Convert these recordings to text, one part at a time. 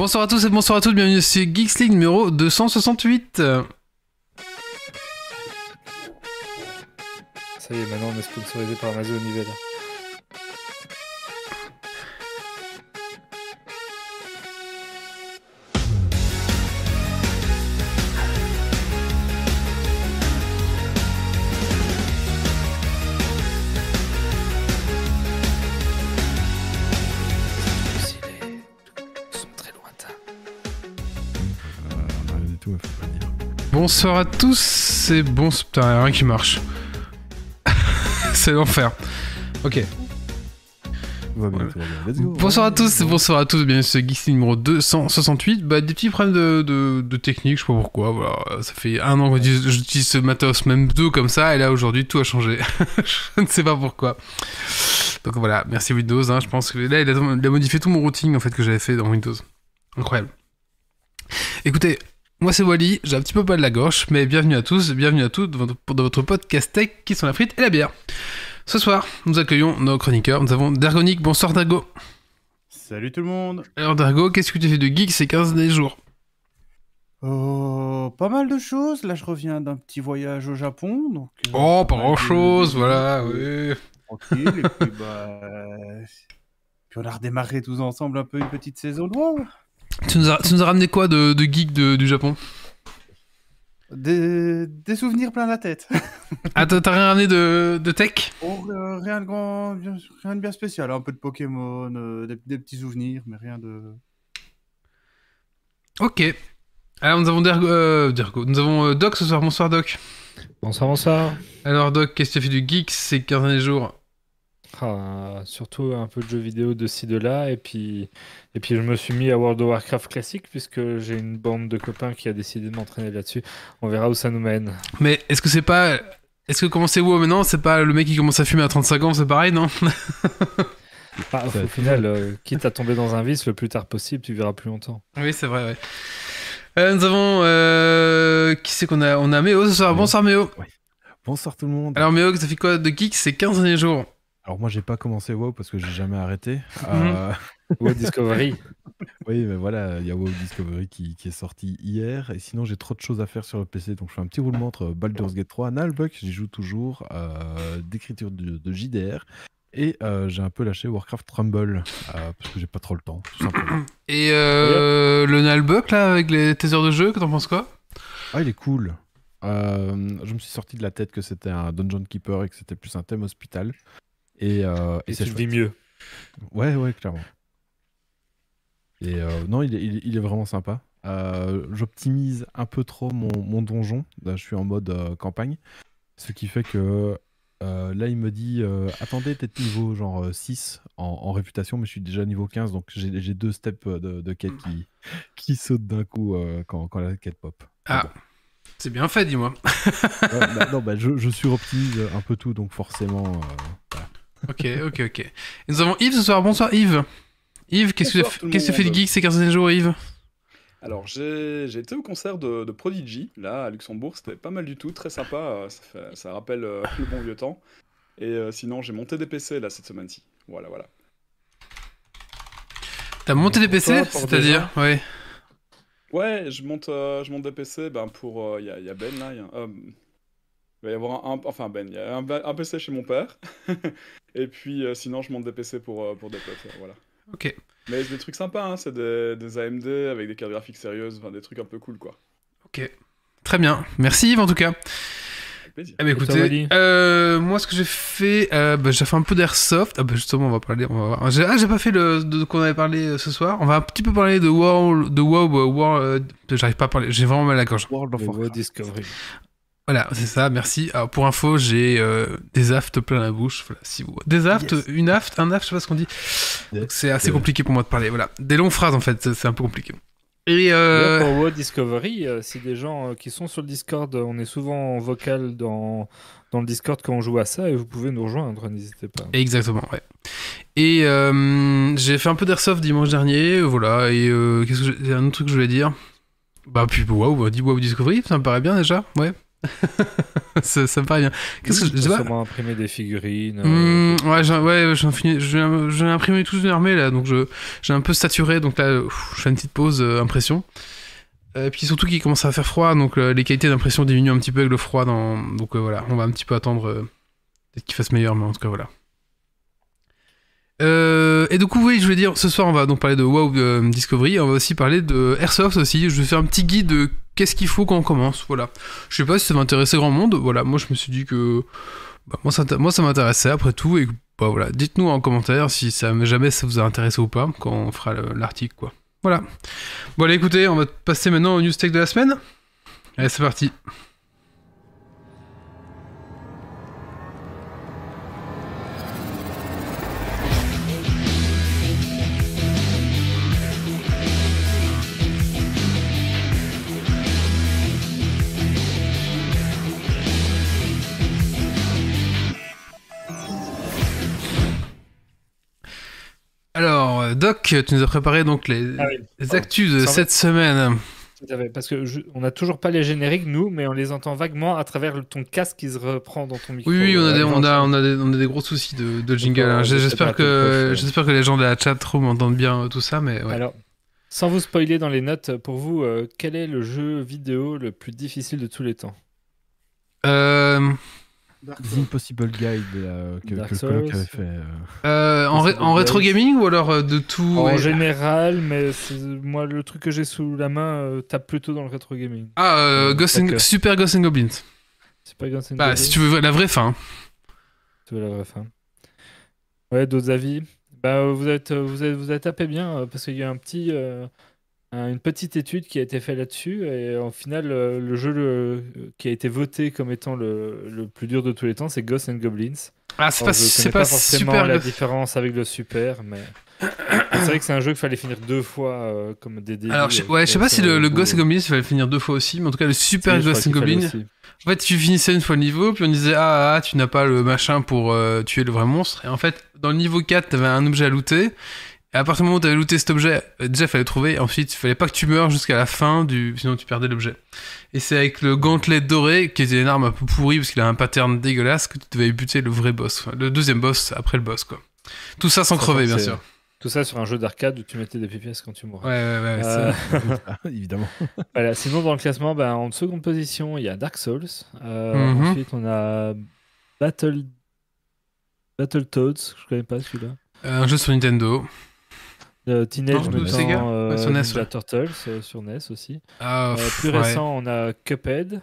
Bonsoir à tous et bonsoir à toutes, bienvenue sur Geeks League numéro 268. Ça y est, maintenant on est sponsorisé par Amazon Nivelle. Bonsoir à tous et bon... Putain, y'a rien qui marche. C'est l'enfer. Ok. Bien, bien. Go. Bonsoir à tous bonsoir à tous, bienvenue sur Geeks League numéro 268. Bah, des petits problèmes de, de, de technique, je sais pas pourquoi. Voilà, ça fait un an que j'utilise j'utilise ce matos, même deux comme ça, et là aujourd'hui tout a changé. je ne sais pas pourquoi. Donc voilà, merci Windows. Hein, je pense que là il a, il a modifié tout mon routing en fait que j'avais fait dans Windows. Incroyable. Écoutez, moi c'est Wally, j'ai un petit peu pas de la gauche, mais bienvenue à tous, bienvenue à toutes dans votre, podcast tech qui sont la frite et la bière. Ce soir, nous accueillons nos chroniqueurs. Nous avons Dergonic. Bonsoir Dergo. Salut tout le monde. Alors Dergo, qu'est-ce que tu fais de geek ces 15 derniers jours? Oh, pas mal de choses. Là, je reviens d'un petit voyage au Japon. Donc, euh, Oh, pas mal grand de- chose, voilà, oui. Tranquille. et puis, bah. euh, Puis on a redémarré tous ensemble un peu une petite saison de WoW. Tu nous as, tu nous as ramené quoi de, de geek de- du Japon? Des... des souvenirs plein la tête. Ah, t'as t'as rien ramené de, de tech? Oh, euh, rien, de grand... bien- rien de bien spécial. Un peu de Pokémon, euh, des... des petits souvenirs, mais rien de. Ok. Alors nous avons Dergo, euh, Dergo. Nous avons euh, Doc ce soir. Bonsoir Doc. Bonsoir, bonsoir. Alors Doc, qu'est-ce que tu as fait du geek? Ces 15 derniers jours Ah, surtout un peu de jeux vidéo de ci, de là. Et puis, et puis je me suis mis à World of Warcraft classique puisque j'ai une bande de copains qui a décidé de m'entraîner là-dessus. On verra où ça nous mène. Mais est-ce que c'est pas... Est-ce que commencer WoW maintenant, c'est pas le mec qui commence à fumer à 35 ans, c'est pareil, non? Ah, au final, euh, quitte à tomber dans un vice, le plus tard possible, tu verras plus longtemps. Oui, c'est vrai, ouais. Euh, nous avons... Euh... Qui c'est qu'on a? On a Méo ce soir. Bonsoir Méo. Bonsoir tout le monde. Alors Méo, ça fait quoi de geek ces 15 derniers jours? Alors, moi, j'ai pas commencé WoW parce que j'ai jamais arrêté. Mhm. Euh, Ou Discovery. Oui, mais voilà, il y a WoW Discovery qui, qui est sorti hier, et sinon j'ai trop de choses à faire sur le PC, donc je fais un petit roulement entre Baldur's Gate 3, Nalbuck, j'y joue toujours, euh, d'écriture de, de JDR, et euh, j'ai un peu lâché Warcraft Rumble, euh, parce que j'ai pas trop le temps, tout simplement. Et euh, le Nalbuck, là, avec les tes heures de jeu, que t'en penses quoi? Ah, il est cool. Euh, je me suis sorti de la tête que c'était un Dungeon Keeper et que c'était plus un thème hospital. Et, euh, et Et c'est tu le chouette. vis mieux. Ouais, ouais, clairement. Et euh, non, il est, il est- il est vraiment sympa. Euh, J'optimise un peu trop mon, mon donjon. Je suis en mode euh, campagne. Ce qui fait que là, il me dit Attendez, t'es niveau genre euh, 6 en, en réputation, mais je suis déjà niveau 15. Donc j'ai deux steps de, de quête qui, qui sautent d'un coup quand, quand la quête pop. Ah, c'est bien fait, dis-moi. Ouais, bah, non, bah, je, je suroptimise un peu tout, donc forcément. euh, Ok, ok, ok. Et nous avons Yves ce soir. Bonsoir Yves. Yves, qu'est-ce que tu fait- qu'est-ce que fais de geek ces 15 derniers jours, Yves? Alors, j'ai j'ai été au concert de, de Prodigy, là, à Luxembourg. C'était pas mal du tout, très sympa. euh, Ça, fait- ça rappelle euh, le bon vieux temps. Et euh, sinon, j'ai monté des PC, là, cette semaine-ci. Voilà, voilà. T'as monté des PC C'est-à-dire? Ouais. Ouais, je monte, euh, je monte des PC ben, pour... Il y, a, y a Ben, là. y a- il va y avoir un... un- enfin, Ben, il y a un, un PC chez mon père. Et puis, euh, sinon, je monte des PC pour, euh, pour des potes, euh, voilà. Ok. Mais c'est des trucs sympas, hein, c'est des, des AMD avec des cartes graphiques sérieuses, enfin, des trucs un peu cool, quoi. Ok. Très bien. Merci Yves en tout cas. Avec plaisir. Eh ben, toi, écoutez, euh, moi ce que j'ai fait, euh, bah, j'ai fait un peu d'airsoft. Ah bah justement on va parler, on va voir. J'ai- Ah j'ai pas fait le de qu'on avait parlé euh, ce soir. On va un petit peu parler de WoW, de WoW, WoW, euh, j'arrive pas à parler. J'ai vraiment mal à la gorge. World of Le Warcraft. Discovery. Voilà, c'est ça. Merci. Alors pour info, j'ai euh, des aftes plein la bouche. Voilà, si vous des aftes, Yes. une afte, un aft, je sais pas ce qu'on dit. C'est assez compliqué pour moi de parler. Voilà, des longues phrases en fait, c'est- un peu compliqué. Et euh, Pour WoW Discovery, euh, si des gens euh, qui sont sur le Discord, on est souvent en vocal dans, dans le Discord quand on joue à ça et vous pouvez nous rejoindre, n'hésitez pas. Exactement, ouais. Et euh, j'ai fait un peu d'airsoft dimanche dernier, voilà, et euh, qu'est-ce que j'ai- il y a un autre truc que je voulais dire? Bah, puis waouh, bah, dis WoW Discovery, ça me paraît bien déjà, ouais. ça, ça me paraît bien. Qu'est-ce que je. Sûrement imprimer des figurines. euh, Mmh, ouais, j'ai, ouais, j'ai imprimé toute une armée là, donc je, j'ai un peu saturé, donc là, ouf, je fais une petite pause euh, impression. Euh, Et puis surtout qu'il commence à faire froid, donc euh, les qualités d'impression diminuent un petit peu avec le froid, dans... donc voilà, on va un petit peu attendre peut-être qu'il fasse meilleur, mais en tout cas voilà. Euh, et du coup, oui, je voulais dire, ce soir, on va donc parler de WoW euh, Discovery, on va aussi parler de Airsoft aussi. Je vais faire un petit guide de qu'est-ce qu'il faut quand on commence, voilà. Je sais pas si ça va intéresser grand monde, voilà. Moi, je me suis dit que bah, moi, ça, m'intéressait après tout, et bah, voilà. Dites-nous en commentaire si ça jamais ça vous a intéressé ou pas quand on fera le- l'article, quoi. Voilà. Bon, allez, écoutez, on va passer maintenant au news tech de la semaine. Allez, c'est parti. Doc, tu nous as préparé donc les, Ah oui. les actus de cette semaine. Parce que je- on n'a toujours pas les génériques, nous, mais on les entend vaguement à travers le- ton casque qui se reprend dans ton micro. Oui, oui, on a, des, on, a, dans- on, a des, on a des gros soucis de, de jingle. Hein. J'espère que, j'espère que les gens de la chat room entendent bien euh, tout ça, mais ouais. Alors, sans vous spoiler dans les notes, pour vous, euh, quel est le jeu vidéo le plus difficile de tous les temps? Euh, The Impossible Guide euh, que, Dark que le coloc avait fait. euh. euh, en, ré- en rétro gaming ou alors euh, de tout En ouais. général, mais moi, le truc que j'ai sous la main euh, tape plutôt dans le rétro gaming. Ah, Ghost and-. Super Ghost and Goblins. Guns N' Bah, Goblins si tu veux la vraie fin. Tu veux la vraie fin. Ouais, d'autres avis bah, vous, êtes, vous, êtes, vous êtes tapé bien parce qu'il y a un petit, euh, une petite étude qui a été faite là-dessus et au final, euh, le jeu le- qui a été voté comme étant le, le plus dur de tous les temps, c'est Ghosts and Goblins. Ah, c'est pas, connais pas, forcément super. la différence avec le super, mais c'est vrai que c'est un jeu qu'il fallait finir deux fois euh, comme des débuts. Alors, je, euh, ouais, je sais pas si le, le. Ghost and Goblins il fallait finir deux fois aussi, mais en tout cas, le Super Si, Ghost and aussi. En fait, tu finissais une fois le niveau, puis on disait ah, ah tu n'as pas le machin pour euh, tuer le vrai monstre. Et en fait, dans le niveau 4, t'avais un objet à looter. Et à partir du moment où t'avais looté cet objet, euh, déjà fallait le trouver. Et ensuite, il fallait pas que tu meurs jusqu'à la fin, du... sinon tu perdais l'objet. Et c'est avec le gantelet doré, qui était une arme un peu pourrie parce qu'il a un pattern dégueulasse, que tu devais buter le vrai boss. Enfin, le deuxième boss après le boss, quoi. Tout ça sans Ça, crever, bien sûr. Tout ça sur un jeu d'arcade où tu mettais des pièces quand tu Ouais, mourais. ouais, ouais. Euh, c'est- Ah, évidemment. Voilà, sinon dans le classement, ben, en seconde position, il y a Dark Souls. Euh, Mhm. Ensuite, on a Battle Battletoads, je connais pas celui-là. Un jeu sur Nintendo. Euh, Teenage Non, Mutant Sega euh, Ouais, sur NES, Ninja ouais. Turtles euh, sur NES aussi. Ah, Euh, pff, plus ouais. récent, on a Cuphead.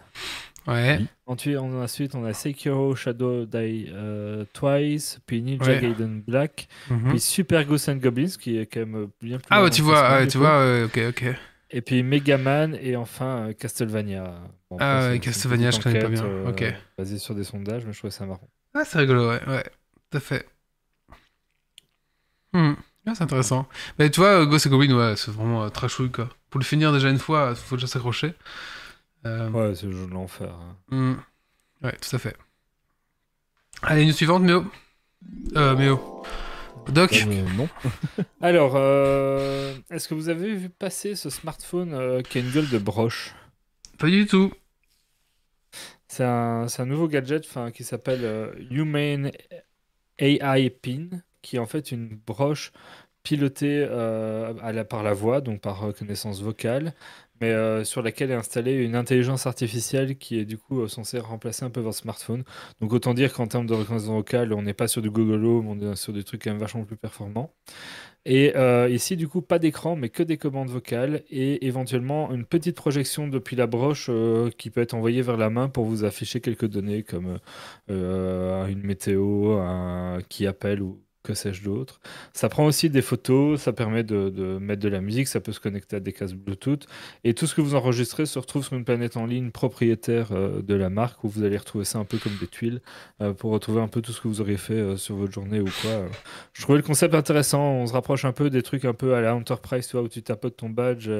Ouais. Ensuite, on a, ensuite, on a Sekiro Shadow Die euh, Twice, puis Ninja Ouais. Gaiden Black, Mhm. puis Super Ghosts and Goblins, qui est quand même bien plus. Ah, ouais, tu vois, tu vois, ok, ok. Et puis Mega Man et enfin euh, Castlevania. Bon, Ah après, ouais, Castlevania, je connais pas bien. euh, Ok. Basée sur des sondages, mais je trouvais ça marrant. Ah, c'est rigolo, ouais, ouais, tout à fait. Hmm. Ah, c'est intéressant. Mais tu vois, Ghost Goblin, ouais, c'est vraiment euh, trashouille, quoi. Pour le finir déjà une fois, faut déjà s'accrocher. Euh, Ouais, c'est le jeu de l'enfer. hein. hmm. Ouais, tout à fait. Allez, une suivante, Méo. Euh, Méo. Doc Euh, non. Alors, euh, est-ce que vous avez vu passer ce smartphone qui a une gueule de broche? Pas du tout. C'est un, un nouveau gadget qui s'appelle euh, Human AI Pin, qui est en fait une broche pilotée euh, par la voix, donc par reconnaissance vocale, mais euh, sur laquelle est installée une intelligence artificielle qui est du coup euh, censée remplacer un peu votre smartphone. Donc autant dire qu'en termes de reconnaissance vocale, on n'est pas sur du Google Home, on est sur des trucs quand même vachement plus performants. Et euh, ici, du coup, pas d'écran, mais que des commandes vocales et éventuellement une petite projection depuis la broche euh, qui peut être envoyée vers la main pour vous afficher quelques données comme euh, une météo, un qui appelle ou que sais-je d'autre. Ça prend aussi des photos, ça permet de, mettre de la musique, ça peut se connecter à des casques Bluetooth. Et tout ce que vous enregistrez se retrouve sur une planète en ligne propriétaire euh, de la marque où vous allez retrouver ça un peu comme des tuiles euh, pour retrouver un peu tout ce que vous aurez fait euh, sur votre journée ou quoi. Je trouvais le concept intéressant. On se rapproche un peu des trucs un peu à la Enterprise, tu vois, où tu tapotes ton badge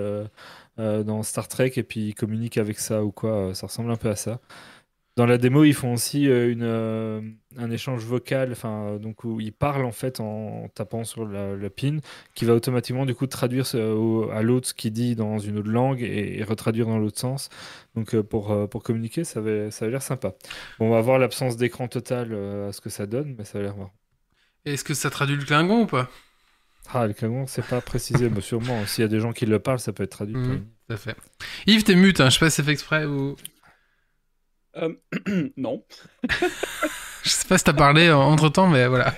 dans Star Trek et puis il communique avec ça ou quoi. Ça ressemble un peu à ça. Dans la démo, ils font aussi euh, une, euh, un échange vocal, enfin, donc où ils parlent en fait en tapant sur la- le pin, qui va automatiquement du coup traduire au- à l'autre ce qu'il dit dans une autre langue et, et retraduire dans l'autre sens. Donc euh, pour, euh, pour communiquer, ça avait, ça avait l'air sympa. Bon, on va voir l'absence d'écran total à ce que ça donne, mais ça a l'air marrant. Est-ce que ça traduit le Klingon ou pas? Ah, le Klingon, c'est pas précisé, mais sûrement. S'il y a des gens qui le parlent, ça peut être traduit. Mhm. Tout à fait. Yves, t'es mute, hein. je sais pas si c'est fait exprès ou. Euh, non. Je sais pas si t'as parlé entre temps, mais voilà.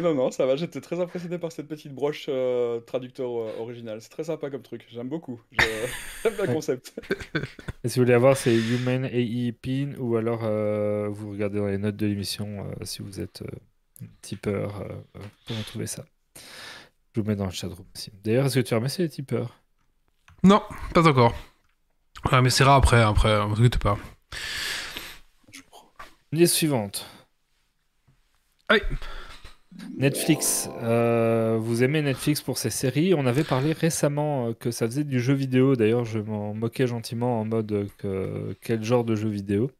Non, non, ça va. J'étais très impressionné par cette petite broche euh, traducteur euh, original. C'est très sympa comme truc. J'aime beaucoup. Je- J'aime le concept. Et si vous voulez avoir, c'est Human AI Pin ou alors euh, vous regardez dans les notes de l'émission euh, si vous êtes euh, tipeur euh, euh, pour retrouver ça. Je vous mets dans le chatroom aussi. D'ailleurs, est-ce que tu as remercié les tipeurs? Non, pas encore. Ouais, mais c'est rare après, après, on s'occupe pas. News suivante. Ah oui. Netflix. Euh, vous aimez Netflix pour ses séries On avait parlé récemment euh, que ça faisait du jeu vidéo. D'ailleurs, je m'en moquais gentiment en mode euh, que, quel genre de jeu vidéo.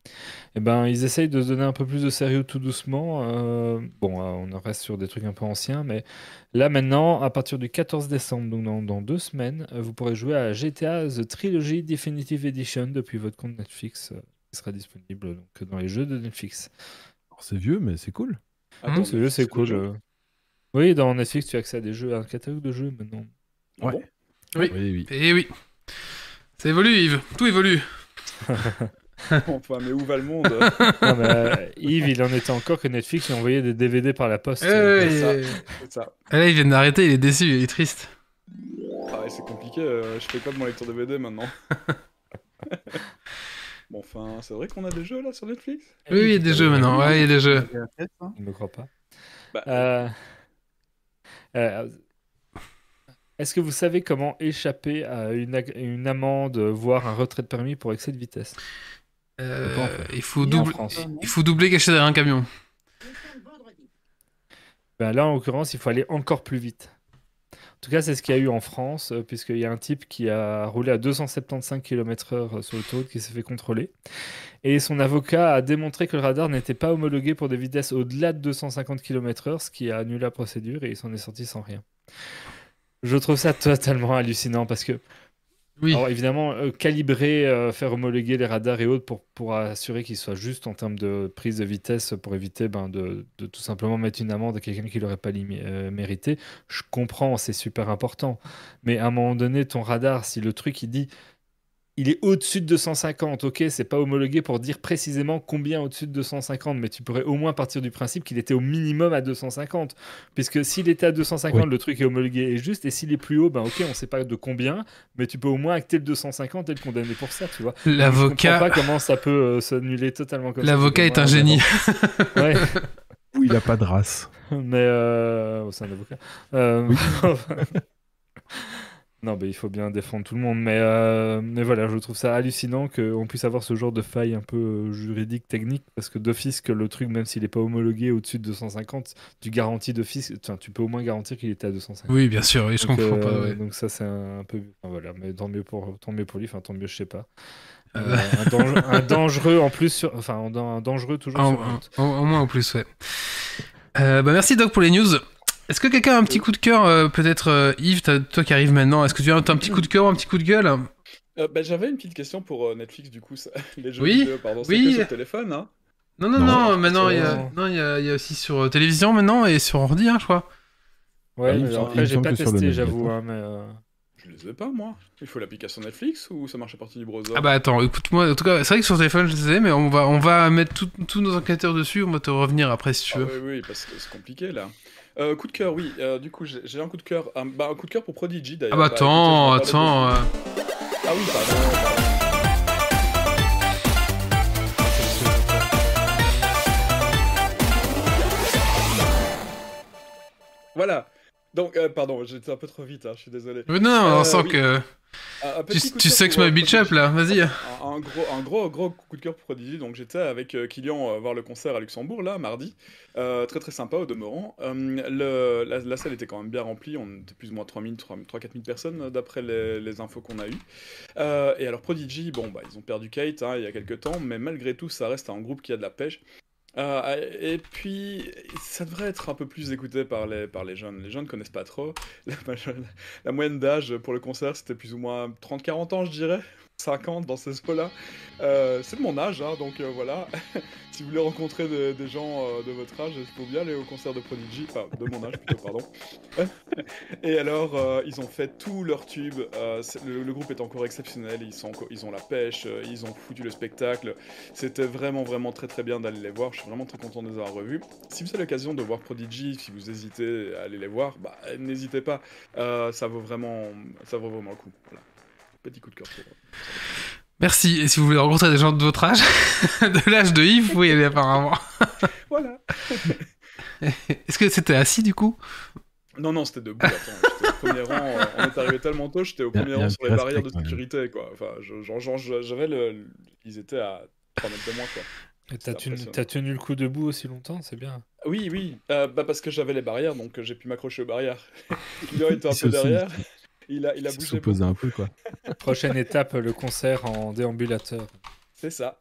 Eh ben, ils essayent de se donner un peu plus de sérieux tout doucement. Euh, bon, on reste sur des trucs un peu anciens, mais là maintenant, à partir du 14 décembre, donc dans, dans deux semaines, vous pourrez jouer à GTA The Trilogy Definitive Edition depuis votre compte Netflix, qui sera disponible donc, dans les jeux de Netflix. Alors, C'est vieux, mais c'est cool. Attends, Ce jeu, c'est cool. euh. Oui, dans Netflix, tu as accès à des jeux, à un catalogue de jeux maintenant. Ah Ouais. bon? Oui. Oui, oui. Et oui. Ça évolue, Yves. Tout évolue. Enfin, mais où va le monde? Non, mais, euh, Yves, il en était encore que Netflix lui envoyait des DVD par la poste. Eh euh, ouais, ça. et- C'est ça. et là, il vient d'arrêter, il est déçu, il est triste. Ah, c'est compliqué. euh, je fais quoi de mon lecteur DVD maintenant Bon, enfin, c'est vrai qu'on a des jeux là sur Netflix? Oui, il y a des jeux maintenant. Ouais, il y a des jeux. Il me croit pas. Bah, Euh, euh, Est-ce que vous savez comment échapper à une, ag- une amende, voire un retrait de permis pour excès de vitesse? Euh, pas, en fait. il, faut il faut doubler caché derrière un camion. Ben là, en l'occurrence, il faut aller encore plus vite. En tout cas, c'est ce qu'il y a eu en France, euh, puisqu'il y a un type qui a roulé à 275 km/h sur l'autoroute qui s'est fait contrôler. Et son avocat a démontré que le radar n'était pas homologué pour des vitesses au-delà de 250 km/h, ce qui a annulé la procédure et il s'en est sorti sans rien. Je trouve ça totalement hallucinant parce que Alors évidemment, euh, calibrer, euh, faire homologuer les radars et autres pour, pour assurer qu'ils soient justes en termes de prise de vitesse pour éviter ben, de, de tout simplement mettre une amende à quelqu'un qui l'aurait pas euh, mérité. Je comprends, c'est super important. Mais à un moment donné, ton radar, si le truc il dit il est au-dessus de 250, ok, c'est pas homologué pour dire précisément combien au-dessus de 250, mais tu pourrais au moins partir du principe qu'il était au minimum à 250. Puisque s'il était à 250, Oui. le truc est homologué et juste, et s'il est plus haut, ben ok, on sait pas de combien, mais tu peux au moins acter le 250 et le condamner pour ça, tu vois. L'avocat, pas comment ça peut euh, s'annuler totalement comme ça. l'avocat est un génie. Ouais, Ou il a pas de race. mais euh... oh, c'est un avocat. Euh, Oui. non, mais il faut bien défendre tout le monde. Mais, euh, mais voilà, je trouve ça hallucinant qu'on puisse avoir ce genre de faille un peu euh, juridique, technique, parce que d'office que le truc, même s'il n'est pas homologué au-dessus de 250, tu garantis d'office, enfin, tu peux au moins garantir qu'il était à 250. Oui, bien sûr, oui, je donc, comprends euh, pas. ouais. donc ça c'est un, un peu enfin, voilà mais tant mieux pour tant mieux pour lui enfin tant mieux je sais pas Euh. Un, dangereux, un dangereux en plus sur enfin un, dan- un dangereux toujours En- sur au moins en plus, ouais. Bah merci Doc pour les news. Est-ce que quelqu'un a un petit coup de cœur, euh, peut-être euh, Yves, toi qui arrives maintenant, est-ce que tu as un, petit coup de cœur ou un petit coup de gueule? Euh, bah, J'avais une petite question pour euh, Netflix, du coup, ça- les jeux Oui, vidéo, pardon. C'est oui. sur téléphone, hein Non, non, Non, non, maintenant il y, a, non. non, il y, a, il y a aussi sur euh, télévision maintenant et sur ordi, hein, je crois. ouais Ah, me mais après j'ai pas testé j'avoue hein, mais euh, Je les ai pas, moi. Il faut l'application Netflix ou ça marche à partir du browser? Ah bah attends, écoute-moi, en tout cas, c'est vrai que sur téléphone je sais, mais on va, on va mettre tous nos enquêteurs dessus, on va te revenir après si tu Ah veux. oui, oui, parce que c'est compliqué là. Euh, coup de cœur, oui. euh, du coup, j'ai un coup de cœur. Un, bah, un coup de cœur pour Prodigy d'ailleurs. Ah bah attends, écoutez, en attends. parler euh. Ah oui, pardon. pardon. Voilà. Donc, euh, pardon, j'étais un peu trop vite, hein, je suis désolé. euh, Non, on Euh, sent oui. que. Un- Tu, petit tu cœur sex pour, my euh, bitch up là, vas-y. Un, un gros, un gros, gros coup de cœur pour Prodigy. Donc j'étais avec euh, Kylian euh, voir le concert à Luxembourg là, mardi. Euh, très très sympa au demeurant. Le, la, la salle était quand même bien remplie. On était plus ou moins 3000, 3-4 000 personnes d'après les, les infos qu'on a eues. Et alors Prodigy, bon bah ils ont perdu Kate hein, il y a quelques temps, mais malgré tout ça reste un groupe qui a de la pêche. Euh, et puis, ça devrait être un peu plus écouté par les, par les jeunes. Les jeunes connaissent pas trop. La, la moyenne d'âge pour le concert, c'était plus ou moins 30-40 ans, je dirais. 50 dans ces eaux-là. Euh, c'est de mon âge, hein, donc euh, voilà. si vous voulez rencontrer de- des gens euh, de votre âge, il faut bien aller au concert de Prodigy. Enfin, de mon âge plutôt, pardon. Et alors, ils ont fait tubes. euh, c'est- le, groupe est encore exceptionnel. Ils, sont, ils ont la pêche, ils ont foutu le spectacle. C'était vraiment, vraiment très, très bien d'aller les voir. Je suis vraiment très content de les avoir revus. Si vous avez l'occasion de voir Prodigy, si vous hésitez à aller les voir, bah, n'hésitez pas. Ça, vaut vraiment, ça vaut vraiment le coup. Petit coup de cœur pour. Merci. Et si vous voulez rencontrer des gens de votre âge, de l'âge de Yves, vous pouvez y aller apparemment. Voilà. Est-ce que c'était assis du coup? Non, non, c'était debout. Attends, j'étais au premier rang. on est arrivé tellement tôt, j'étais au premier rang sur les barrières de sécurité, quoi. Enfin, j'avais le. Ils étaient à 3 mètres de moi, quoi. Et T'as tenu, impressionnant. t'as tenu le coup debout aussi longtemps, c'est bien. Oui, oui, euh, bah parce que j'avais les barrières, donc euh, j'ai pu m'accrocher aux barrières. Kylian était un peu derrière. Il a, il a Il bougé. beaucoup. un peu, quoi. Prochaine étape, le concert en déambulateur. C'est ça.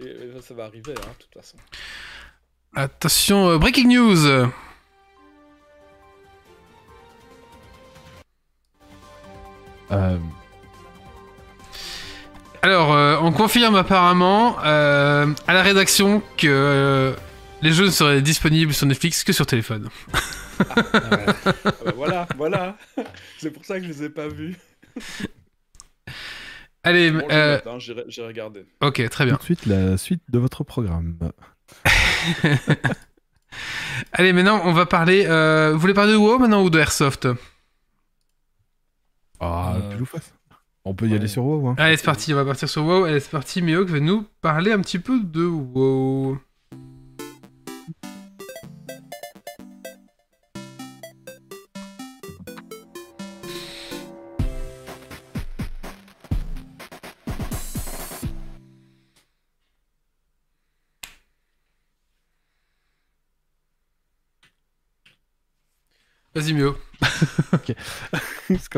Euh, ça va arriver, hein, de toute façon. Attention, euh, breaking news Euh, Alors, euh, on confirme apparemment euh, à la rédaction que euh, les jeux ne seraient disponibles sur Netflix que sur téléphone. Ah. Ah bah voilà, voilà. C'est pour ça que je les ai pas vus. Allez, Bon, euh, hein, j'irai regarder. ok, très bien. de suite, la suite de votre programme. Allez, maintenant, on va parler. euh, vous voulez parler de WoW maintenant ou de Airsoft? Ah, Euh, face. On peut y ouais. aller sur WoW. Hein. Allez, c'est parti, on va partir sur WoW. Allez, c'est parti, Mihawk va nous parler un petit peu de WoW?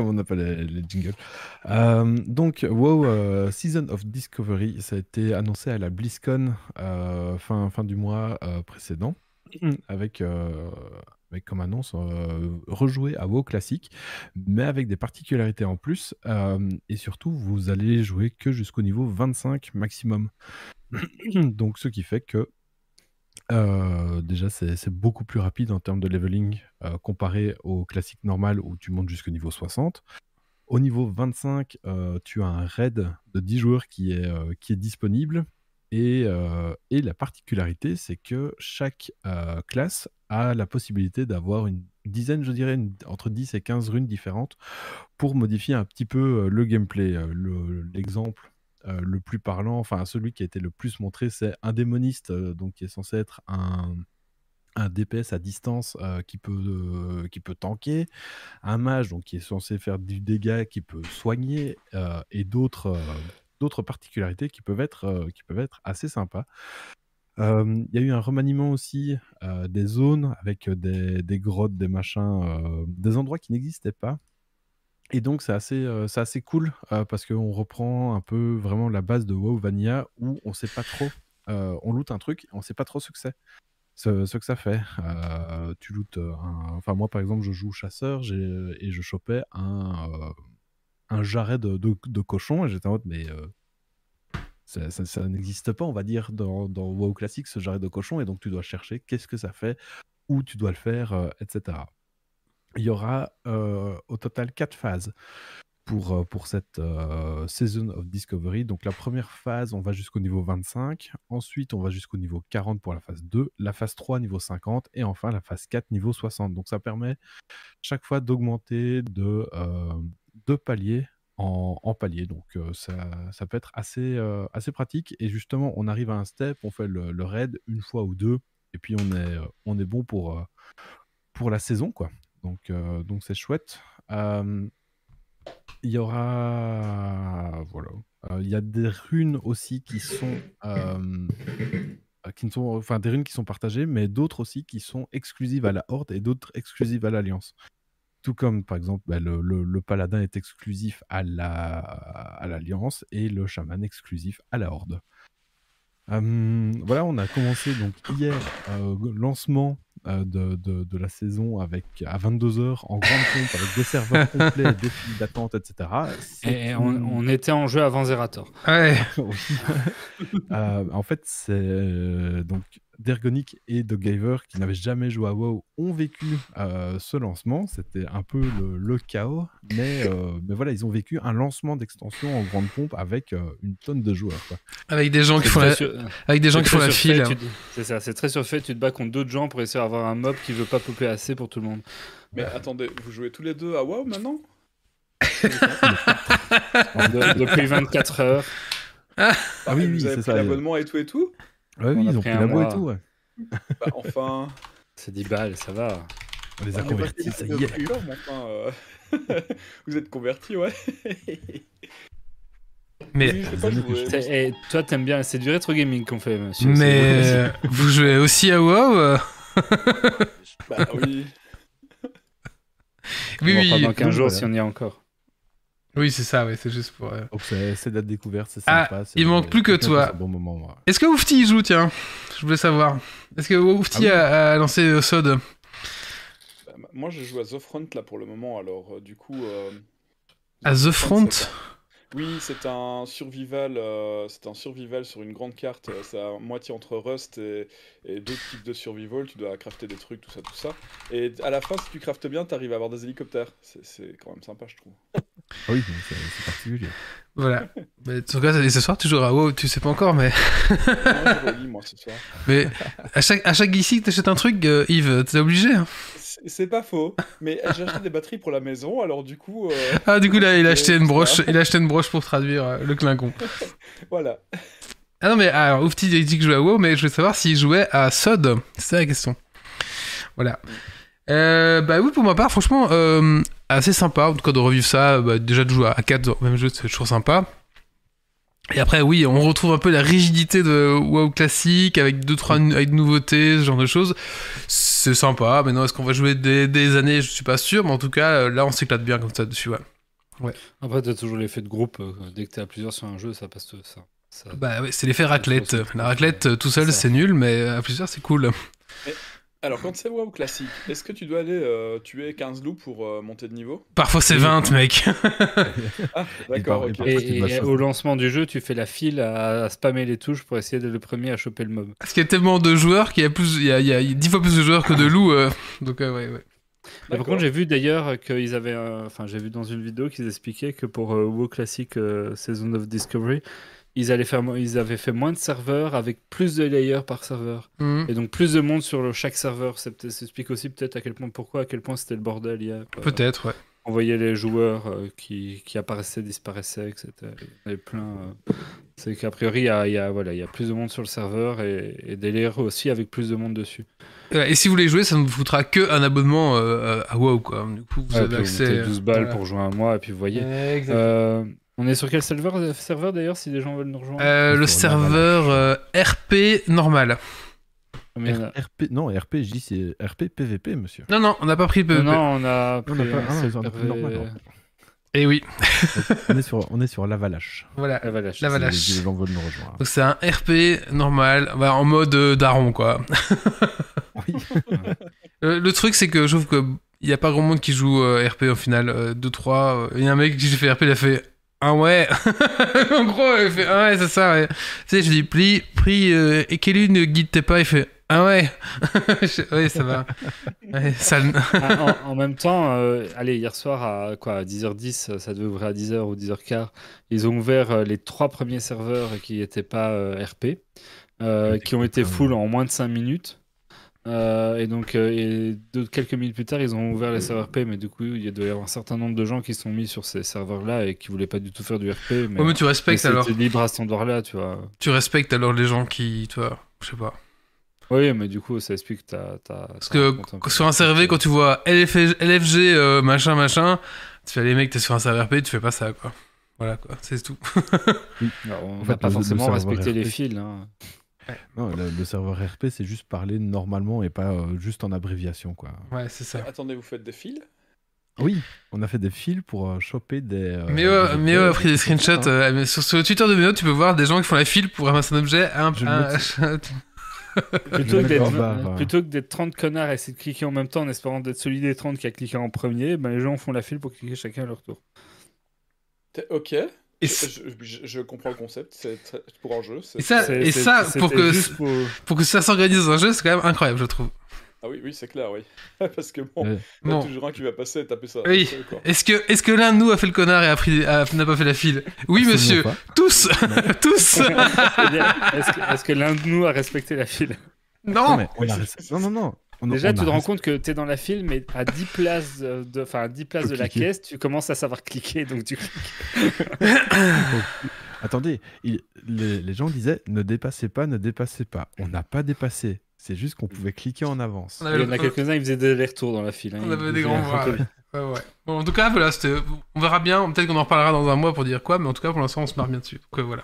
C'est comme on appelle les, les jingles. Euh, donc, WoW euh, Season of Discovery, ça a été annoncé à la BlizzCon euh, fin, fin du mois précédent, avec, euh, avec comme annonce rejouer à WoW classique, mais avec des particularités en plus. et surtout, vous allez jouer que jusqu'au niveau 25 maximum. donc, ce qui fait que euh, déjà, c'est beaucoup plus rapide en termes de leveling euh, comparé au classique normal où tu montes jusqu'au niveau 60. Au niveau 25, euh, tu as un raid de 10 joueurs qui est, euh, qui est disponible. Et, et la particularité, c'est que chaque classe a la possibilité d'avoir une dizaine, je dirais, entre 10 et 15 runes différentes pour modifier un petit peu le gameplay. Le- L'exemple euh, le plus parlant, enfin celui qui a été le plus montré, c'est un démoniste, euh, donc qui est censé être un, DPS à distance euh, qui, peut, qui peut tanker, un mage donc qui est censé faire du dégât, qui peut soigner, et d'autres d'autres particularités qui peuvent être, qui peuvent être assez sympas. Il y a eu un remaniement aussi des zones avec des, des grottes, des machins, des endroits qui n'existaient pas. Et donc c'est assez, euh, assez cool euh, parce qu'on reprend un peu vraiment la base de WoW Vanilla où on sait pas trop, euh, on loot un truc, on sait pas trop ce que c'est, ce, que ça fait. Tu lootes un, enfin moi par exemple je joue chasseur et je chopais un, un jarret de, cochon et j'étais en mode mais ça, n'existe pas on va dire dans, dans WoW classique ce jarret de cochon et donc tu dois chercher qu'est-ce que ça fait, où tu dois le faire, etc. Il y aura euh, au total quatre phases pour, euh, pour cette euh, Season of Discovery. Donc la première phase, on va jusqu'au niveau 25. Ensuite, on va jusqu'au niveau 40 pour la phase 2. La phase 3, niveau 50. Et enfin, la phase 4, niveau 60. Donc ça permet chaque fois d'augmenter de deux paliers en, en palier. Donc ça, ça peut être assez, assez pratique. Et justement, on arrive à un step, on fait le, raid une fois ou deux. Et puis on est, on est bon pour, pour la saison, quoi. Donc euh, donc c'est chouette. Euh, Il y aura. Voilà. Euh, Il y a des runes aussi qui sont. qui ne sont enfin des runes qui sont partagées, mais d'autres aussi qui sont exclusives à la Horde et d'autres exclusives à l'Alliance. Tout comme par exemple bah, le, paladin est exclusif à la à l'Alliance et le chaman exclusif à la Horde. Euh, voilà, on a commencé donc hier euh, lancement euh, de, de- de la saison avec à 22h en grande pompe avec des serveurs complets, des files d'attente, etc. Et on, était en jeu avant Zerator. Ouais. Euh, en fait, c'est euh, donc Dergonic et The Gaver qui n'avaient jamais joué à WoW ont vécu euh, ce lancement. C'était un peu le, le chaos, mais, euh, mais voilà, ils ont vécu un lancement d'extension en grande pompe avec euh, une tonne de joueurs. quoi. Avec des gens qui font la, sur- avec des gens c'est qui font très la surfait, file. te- C'est ça, c'est très surfait. Tu te bats contre d'autres gens pour essayer d'avoir un mob qui veut pas popper assez pour tout le monde. Mais attendez, vous jouez tous les deux à WoW maintenant? De- depuis 24 heures. Ah oui, et oui, avez c'est ça, l'abonnement et tout et tout? Ouais, oui, On a ils ont pris la boîte et tout. ouais. Bah enfin. C'est 10 balles, ça va. On les a est convertis, ça y est. mais enfin, euh, vous êtes convertis, ouais. Mais, Oui, pas jouer. Et toi, t'aimes bien. C'est du rétro gaming qu'on fait, monsieur. mais euh, vous jouez aussi à WoW euh Bah oui. Oui, oui. dans 15 donc jours voilà. si on y est encore. Oui, c'est ça, ouais, c'est juste pour. euh. Donc c'est de la découverte, c'est Ah, sympa. c'est- il manque plus que c'est toi. un bon moment. ouais. Est-ce que Oufti y joue, tiens? Je voulais savoir. Est-ce que Oufti Ah oui. a, lancé euh, Sod? Bah, moi, je joue à The Front là pour le moment, alors euh, du coup. euh, À The Front Oui, c'est un survival, euh, c'est un survival sur une grande carte. C'est à moitié entre Rust et, et d'autres types de survival. Tu dois crafter des trucs, tout ça, tout ça. Et à la fin, si tu craftes bien, t'arrives à avoir des hélicoptères. C'est- C'est quand même sympa, je trouve. Ah oui, mais c'est particulier. Voilà. Mais, en tout cas, et ce soir, tu joueras à WoW, tu sais pas encore, mais. Moi, je moi, ce soir. Mais à chaque, à chaque ici que t'achètes un truc, euh, Yves, t'es obligé. hein. C'est pas faux, mais j'ai acheté des batteries pour la maison, alors du coup, euh, Ah, du coup, là, il a acheté une broche, il a acheté une broche pour traduire euh, le clingon. voilà. Ah non, mais alors, Oufti il a dit que jouait à WoW, mais je voulais savoir s'il jouait à Sod. C'est la question. Voilà. Euh, bah oui, pour ma part, franchement, euh, assez sympa. En tout cas, de revivre ça, bah, déjà de jouer à 4 dans le même jeu, c'est toujours sympa. Et après, oui, on retrouve un peu la rigidité de WoW classique avec deux trois avec de nouveautés, ce genre de choses. C'est sympa. Maintenant, est-ce qu'on va jouer des, des années? Je suis pas sûr, mais en tout cas, euh, là, on s'éclate bien comme ça dessus. Ouais. Après, t'as toujours l'effet de groupe. euh, Dès que t'es à plusieurs sur un jeu, ça passe tout ça. ça... Bah ouais, c'est l'effet raclette. La raclette euh, tout seul, c'est nul, mais à plusieurs, c'est cool. Alors, quand c'est WoW classique, est-ce que tu dois aller euh, tuer 15 loups pour euh, monter de niveau? Parfois, c'est Oui. 20, mec. Ah, d'accord, et ok. Et, au lancement du jeu, tu fais la file à, à spammer les touches pour essayer d'être le premier à choper le mob. Parce qu'il y a tellement de joueurs qu'il y a plus, il y a, il y a 10 fois plus de joueurs que de loups. euh. Donc, euh, ouais, ouais. Mais par contre, j'ai vu d'ailleurs qu'ils avaient, euh, enfin, j'ai vu dans une vidéo qu'ils expliquaient que pour euh, WoW classique euh, Season of Discovery, ils allaient faire, mo- ils avaient fait moins de serveurs avec plus de layers par serveur Mhm. et donc plus de monde sur le- chaque serveur. Ça ça explique aussi peut-être à quel point, pourquoi, à quel point c'était le bordel hier. Peut-être, ouais. On voyait les joueurs euh, qui, qui apparaissaient, disparaissaient, etc. Il y avait plein. euh, C'est qu'a priori, il y a, il y a- voilà, il y a plus de monde sur le serveur et, et des layers aussi avec plus de monde dessus. Et si vous voulez jouer, ça ne vous coûtera que un abonnement euh, à WoW, quoi. Du coup, vous Ouais, avez accès. mettez 12 balles voilà. pour jouer un mois et puis vous voyez. Exact. Euh, on est sur quel serveur, serveur d'ailleurs si les gens veulent nous rejoindre Euh, le serveur euh, RP normal. Mais on a- RP, non, RP, je dis c'est RP PVP, monsieur. Non, non, on n'a pas pris PvP. non, on a On pris a pas- un ah, serveur, un normal, euh, non. Et oui, on est sur, on est sur l'Avalache. voilà. la Valache. La Si Valache. les- si les gens veulent nous rejoindre. Donc c'est un RP normal, bah, en mode euh, daron, quoi. Oui. Euh, le truc, c'est que je trouve que il n'y a pas grand monde qui joue euh, RP au final. 2-3. Il y a un mec qui j'ai fait RP, il a fait. Ah ouais En gros, il fait Ah ouais, c'est ça, ouais. Tu sais, je dis Prie, prie, euh, et Kelly ne guide tes pas, il fait Ah ouais Ouais, ça va. Ouais, ça... Ah, en, en même temps, euh, allez, hier soir à quoi, à 10h10, ça devait ouvrir à 10h ou 10h15. Ils ont ouvert euh, les trois premiers serveurs qui n'étaient pas euh, RP, euh, Oui, qui ont été euh, full en moins de 5 minutes. Euh, et donc, euh, et de- quelques minutes plus tard, ils ont ouvert les serveurs RP, mais du coup, il doit y avoir un certain nombre de gens qui sont mis sur ces serveurs-là et qui voulaient pas du tout faire du RP. Mais, Ouais, mais tu mais respectes c'était alors. libre à cet endroit-là, tu vois. Tu respectes alors les gens qui. Tu vois, je sais pas. Oui, mais du coup, ça explique que t'as. t'as- Parce que sur un serveur, quand tu vois LF LFG, euh, machin, machin, tu fais les mecs, t'es sur un serveur RP, tu fais pas ça, quoi. Voilà, quoi, c'est tout. Alors, on En va pas forcément respecter les fils. hein. Non, le, le serveur RP, c'est juste parler normalement et pas euh, juste en abréviation, quoi. Ouais, c'est ça. Attendez, vous faites des fils? Oui, on a fait des fils pour euh, choper des. euh, Méo, des Méo a pris des screenshots. Hein. euh, mais sur, sur le Twitter de Méo, tu peux voir des gens qui font la file pour ramasser un objet. Un, un- Plutôt que d'être bah, bah. plutôt que d'être 30 connards à essayer de cliquer en même temps en espérant d'être celui des 30 qui a cliqué en premier, ben les gens font la file pour cliquer chacun à leur tour. T'es- Ok? Et, Je, c- je- je comprends le concept, c'est pour un jeu. et ça, et ça pour, que, pour- pour que ça s'organise dans un jeu, c'est quand même incroyable, je trouve. Ah oui, oui, c'est clair, oui. Parce que bon, Ouais. il y a Bon. toujours un qui va passer et taper ça. Oui. Est-ce que, est que l'un de nous a fait le connard et a pris, a- n'a pas fait la file? Oui, Absolument monsieur. pas. Tous Tous C'est-à-dire, Est-ce que, est-ce que l'un de nous a respecté la file? Non, mais non, non, non. On- Déjà, on tu te rends compte que tu es dans la file, mais à 10 places de, enfin, à 10 places Faut de la caisse, tu commences à savoir cliquer. Donc tu cliques. Attendez, il- les, les gens disaient ne dépassez pas, ne dépassez pas. On n'a pas dépassé. C'est juste qu'on pouvait cliquer en avance. On Il y en a quelques-uns, ils faisaient des allers-retours dans la file. hein. on avait des grands bras. Ouais, ouais. Bon, en tout cas, voilà, on verra bien. Peut-être qu'on en reparlera dans un mois pour dire quoi, mais en tout cas, pour l'instant, on se marre bien dessus. Donc euh, voilà.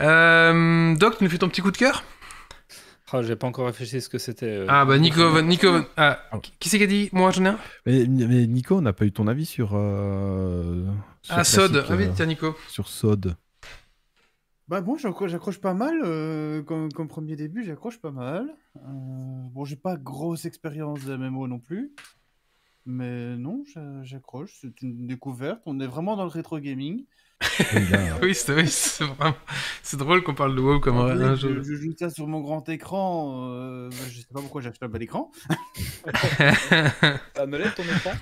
Euh, Doc, tu nous fais ton petit coup de cœur? Ah, J'ai pas encore réfléchi à ce que c'était. euh, Ah bah Nico, Nico, ah, Ah. qui c'est qui a dit Moi j'en ai un Mais, mais Nico, on n'a pas eu ton avis sur. euh, sur Ah Sod, ah oui euh, tiens Nico. sur Sod. Bah bon, j'accroche pas mal. euh, comme, comme premier début, j'accroche pas mal. Euh, bon, j'ai pas grosse expérience de MMO non plus. Mais non, j'a- j'accroche. C'est une découverte. On est vraiment dans le rétro gaming. Oui, c'est oui, c'est vraiment... drôle qu'on parle de WoW comme un, un je, jeu. je joue ça sur mon grand écran. euh, bah, je sais pas pourquoi j'ai acheté un bel écran. Ça ne lève ton écran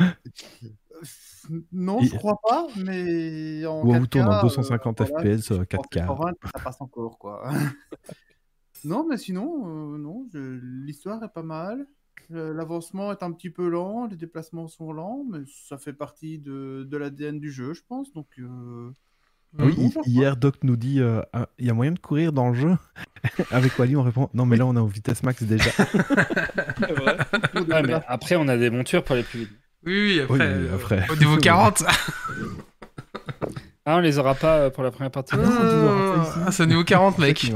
Euh, Non, je crois pas, mais en WoW 4K, tourne en euh, 250 voilà, FPS, si je euh, pense que 4K. 120, ça passe encore, quoi. non, mais sinon, euh, non, je- l'histoire est pas mal. L'avancement est un petit peu lent, les déplacements sont lents, mais ça fait partie de, de l'ADN du jeu, je pense. Donc, euh, Oui, bon, va. hier, Doc nous dit euh, Ah, il y a moyen de courir dans le jeu? Avec Wally, on répond Non, mais là, on est en vitesse max déjà. C'est vrai Ouais, mais après, on a des montures pour aller plus vite. Oui, oui, après, Oui, euh, après. au niveau 40. Ah, on les aura pas pour la première partie. Ah. Ah, c'est au niveau 40 mec.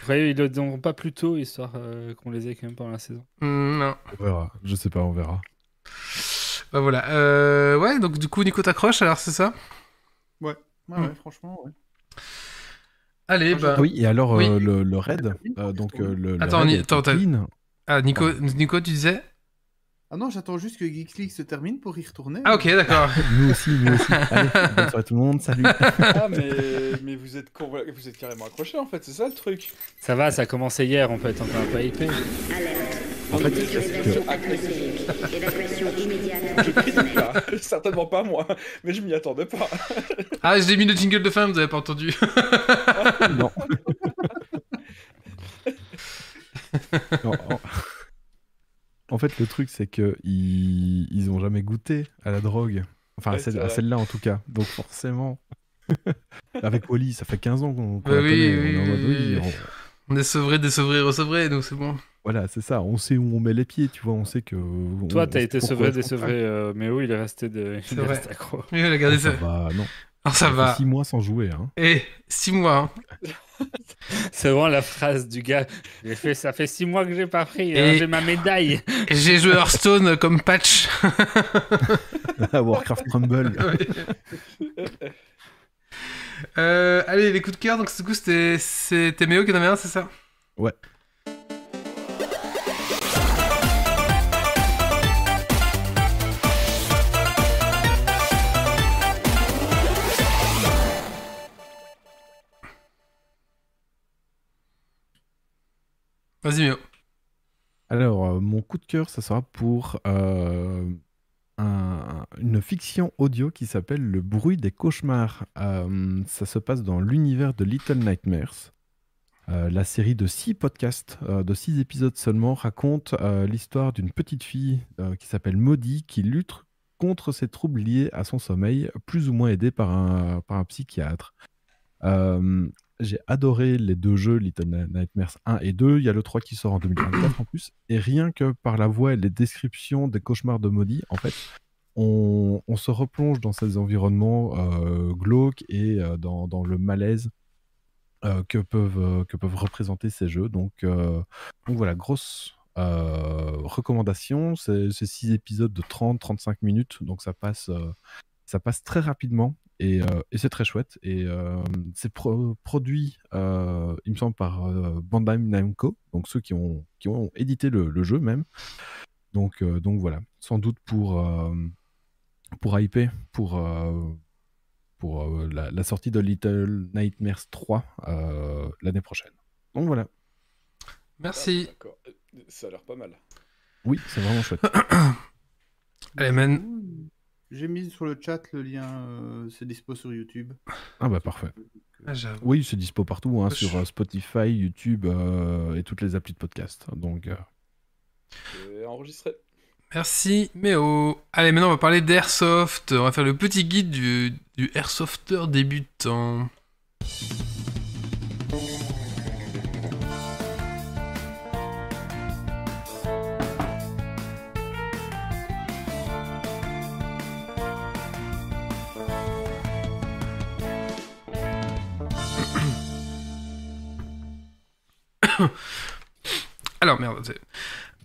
Ah. Après, ils le donneront pas plus tôt, histoire euh, qu'on les ait quand même pendant la saison. Hmm, non. On verra. Je sais pas, on verra. Bah voilà. Euh, ouais, donc du coup Nico t'accroche alors c'est ça? Ouais, Hmm. ouais, franchement, ouais. Allez, bah. Oui, et alors, Oui. euh, le, le raid, euh, donc euh, le, le Attends, raid Ni- est attends, t'as- clean. Ah, Nico, Nico, tu disais? Ah non, j'attends juste que Geeks League se termine pour y retourner. Ah, ok, d'accord. Nous aussi, nous aussi. Allez, bonne soirée tout le monde, salut. Ah, mais, mais vous, êtes, con- vous êtes carrément accroché en fait, c'est ça le truc Ça va, ça a commencé hier, on peut être encore un peu hypé. En fait. Ah, Certainement pas moi, mais je m'y attendais pas. Ah, j'ai mis le jingle de fin, vous avez pas entendu. non. Non, en... fait, le truc, c'est que ils... ont jamais goûté à la drogue. Enfin, à Ouais, celle-là, en tout cas. Donc, forcément. Avec Wally, ça fait 15 ans qu'on qu'on Bah oui, oui, On est en mode, oui, oui, oui. on- On est sevré, désevré, resevré, donc c'est bon. Voilà, c'est ça. On sait où on met les pieds, tu vois. On sait que. on- Toi, on t'as été sevré, désevré, euh, mais oui, il est resté, de... il est resté accro. Oui, regardez travaille. ça. Ça va, non. Alors ça va. six mois sans jouer, hein. Et 6 mois. hein. C'est vraiment la phrase du gars. Fait, ça fait six mois que j'ai pas pris, Et- hein, j'ai ma médaille. Et j'ai joué Hearthstone comme patch. Warcraft Rumble. Euh, allez, les coups de cœur, donc du coup c'était c'était Méo qui en avait un, c'est ça? Ouais. Vas-y. Alors, euh, mon coup de cœur, ça sera pour euh, un- une fiction audio qui s'appelle Le bruit des cauchemars. Euh, ça se passe dans l'univers de Little Nightmares. La série de six podcasts, de six épisodes seulement, raconte l'histoire d'une petite fille qui s'appelle Maudie qui lutte contre ses troubles liés à son sommeil, plus ou moins aidée par un, par un psychiatre. J'ai adoré les deux jeux, Little Nightmares 1 et 2. Il y a le 3 qui sort en 2024 en plus. Et rien que par la voix et les descriptions des cauchemars de maudits, en fait, on, se replonge dans ces environnements euh, glauques et euh, dans, le malaise euh, que, peuvent, représenter ces jeux. Donc, voilà, grosse recommandation. C'est c'est six épisodes de 30-35 minutes, donc ça passe très rapidement et, euh, et c'est très chouette. Et euh, c'est pro- produit, euh, il me semble, par euh, Bandai Namco, donc ceux qui ont, qui ont édité le, le jeu même. Donc, euh, donc voilà, sans doute pour, euh, pour hyper, pour, euh, pour euh, la, la sortie de Little Nightmares 3 euh, l'année prochaine. Donc voilà, Merci. Ah. Ça a l'air pas mal. oui, c'est vraiment chouette. Allez, man. J'ai mis sur le chat le lien, euh, c'est dispo sur YouTube. Ah bah parfait. Ah, j'avoue. Oui, c'est dispo partout, hein, Je- sur euh, Spotify, YouTube euh, et toutes les applis de podcast. Donc, euh, enregistré. Merci, Méo. Allez, maintenant on va parler d'Airsoft. On va faire le petit guide du, du Airsofter débutant. Alors, merde.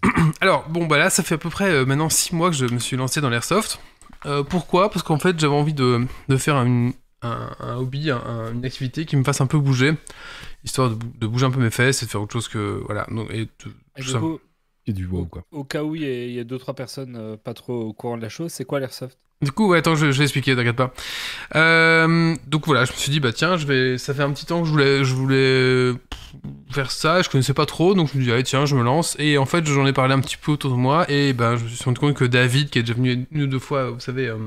Alors, bon, bah là, ça fait à peu près euh, maintenant 6 mois que je me suis lancé dans l'airsoft. Euh, pourquoi? Parce qu'en fait, j'avais envie de, de faire un, un, un hobby, un- un- une activité qui me fasse un peu bouger, histoire de, bou- de bouger un peu mes fesses et de faire autre chose que. Voilà. donc, et tout du ça. coup, et du wow, quoi. au cas où il y a- il y a deux trois personnes euh, pas trop au courant de la chose, c'est quoi l'airsoft Du coup, ouais, attends, je, je vais expliquer, t'inquiète pas. Euh, donc voilà, je me suis dit, bah tiens, je vais. Ça fait un petit temps que je voulais, je voulais faire ça, je connaissais pas trop, donc je me dis, allez, tiens, je me lance. Et en fait, j'en ai parlé un petit peu autour de moi, et ben, je me suis rendu compte que David, qui est déjà venu une ou deux fois, vous savez, euh,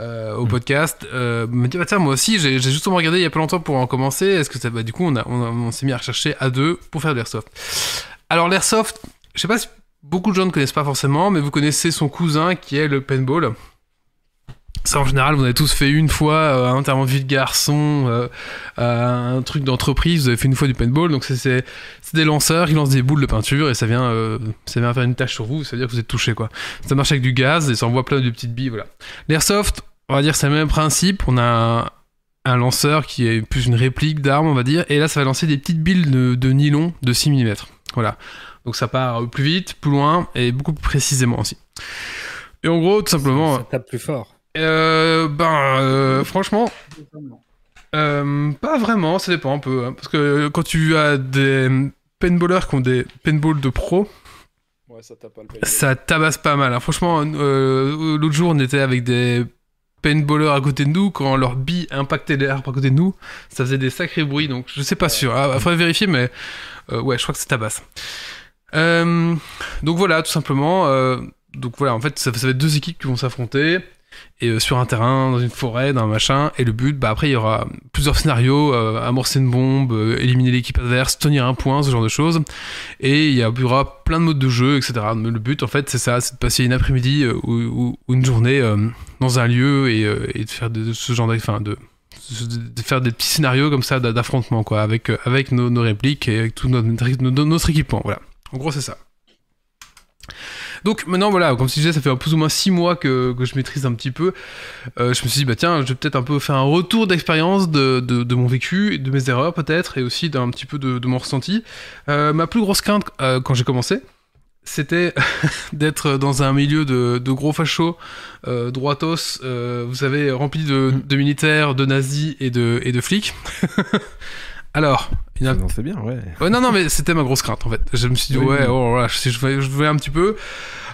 euh, au Mhm. podcast, euh, me dit, bah tiens, moi aussi, j'ai justement regardé il y a pas longtemps pour en commencer. Est-ce que ça. Bah, du coup, on, a, on, a- on s'est mis à rechercher à deux pour faire de l'airsoft. Alors, l'airsoft, je sais pas si beaucoup de gens ne connaissent pas forcément, mais vous connaissez son cousin qui est le paintball. Ça, en général, vous avez tous fait une fois euh, un enterrement de vie de garçon, euh, euh, un truc d'entreprise, vous avez fait une fois du paintball. Donc, c'est- des lanceurs qui lancent des boules de peinture et ça vient, euh, ça vient faire une tache sur vous, ça veut dire que vous êtes touché, quoi. Ça marche avec du gaz et ça envoie plein de petites billes, voilà. L'airsoft, on va dire, c'est le même principe. On a un, un lanceur qui est plus une réplique d'arme, on va dire, et là, ça va lancer des petites billes de, de nylon de 6 mm. Voilà. Donc, ça part plus vite, plus loin et beaucoup plus précisément aussi. Et en gros, tout simplement. Ça tape plus fort. Euh, ben, euh, franchement, euh, pas vraiment, ça dépend un peu. hein, parce que quand tu as des paintballers qui ont des paintballs de pro, Ouais, ça tape pas le pays. ça tabasse pas mal. hein. Franchement, euh, l'autre jour, on était avec des paintballers à côté de nous. Quand leur bille impactait l'air à côté de nous, ça faisait des sacrés bruits. Donc, je sais pas sûr. Il faudrait vérifier, mais euh, ouais, je crois que c'est tabasse. Euh, donc voilà, tout simplement. euh, donc voilà, en fait, ça, ça va être deux équipes qui vont s'affronter. Et euh, sur un terrain, dans une forêt, dans un machin. Et le but, bah après, il y aura plusieurs scénarios euh, amorcer une bombe, euh, éliminer l'équipe adverse, tenir un point, ce genre de choses. Et il y, aura plein de modes de jeu, etc. Mais le but, en fait, c'est ça c'est de passer une après-midi ou, une journée dans un lieu et, de faire ce genre de, enfin, de, faire des petits scénarios comme ça d'a- d'affrontement, quoi, avec, avec nos, nos répliques et avec tout notre, notre, notre équipement. Voilà. En gros, c'est ça. Donc maintenant, voilà, comme je disais, ça fait plus ou moins 6 mois que, que je maîtrise un petit peu. Euh, je me suis dit, bah tiens, je vais peut-être un peu faire un retour d'expérience de, de, de mon vécu, de mes erreurs peut-être, et aussi d'un petit peu de, de mon ressenti. Euh, ma plus grosse crainte euh, quand j'ai commencé, c'était d'être dans un milieu de, de gros fachos, euh, droitos, euh, vous savez, rempli de, de militaires, de nazis et de, et de flics. Alors, il a Non, c'est bien, ouais. Ouais, non, non, mais c'était ma grosse crainte en fait. Je me suis dit, Oui, ouais, oui. oh, voilà, je, je, voulais- je voulais un petit peu.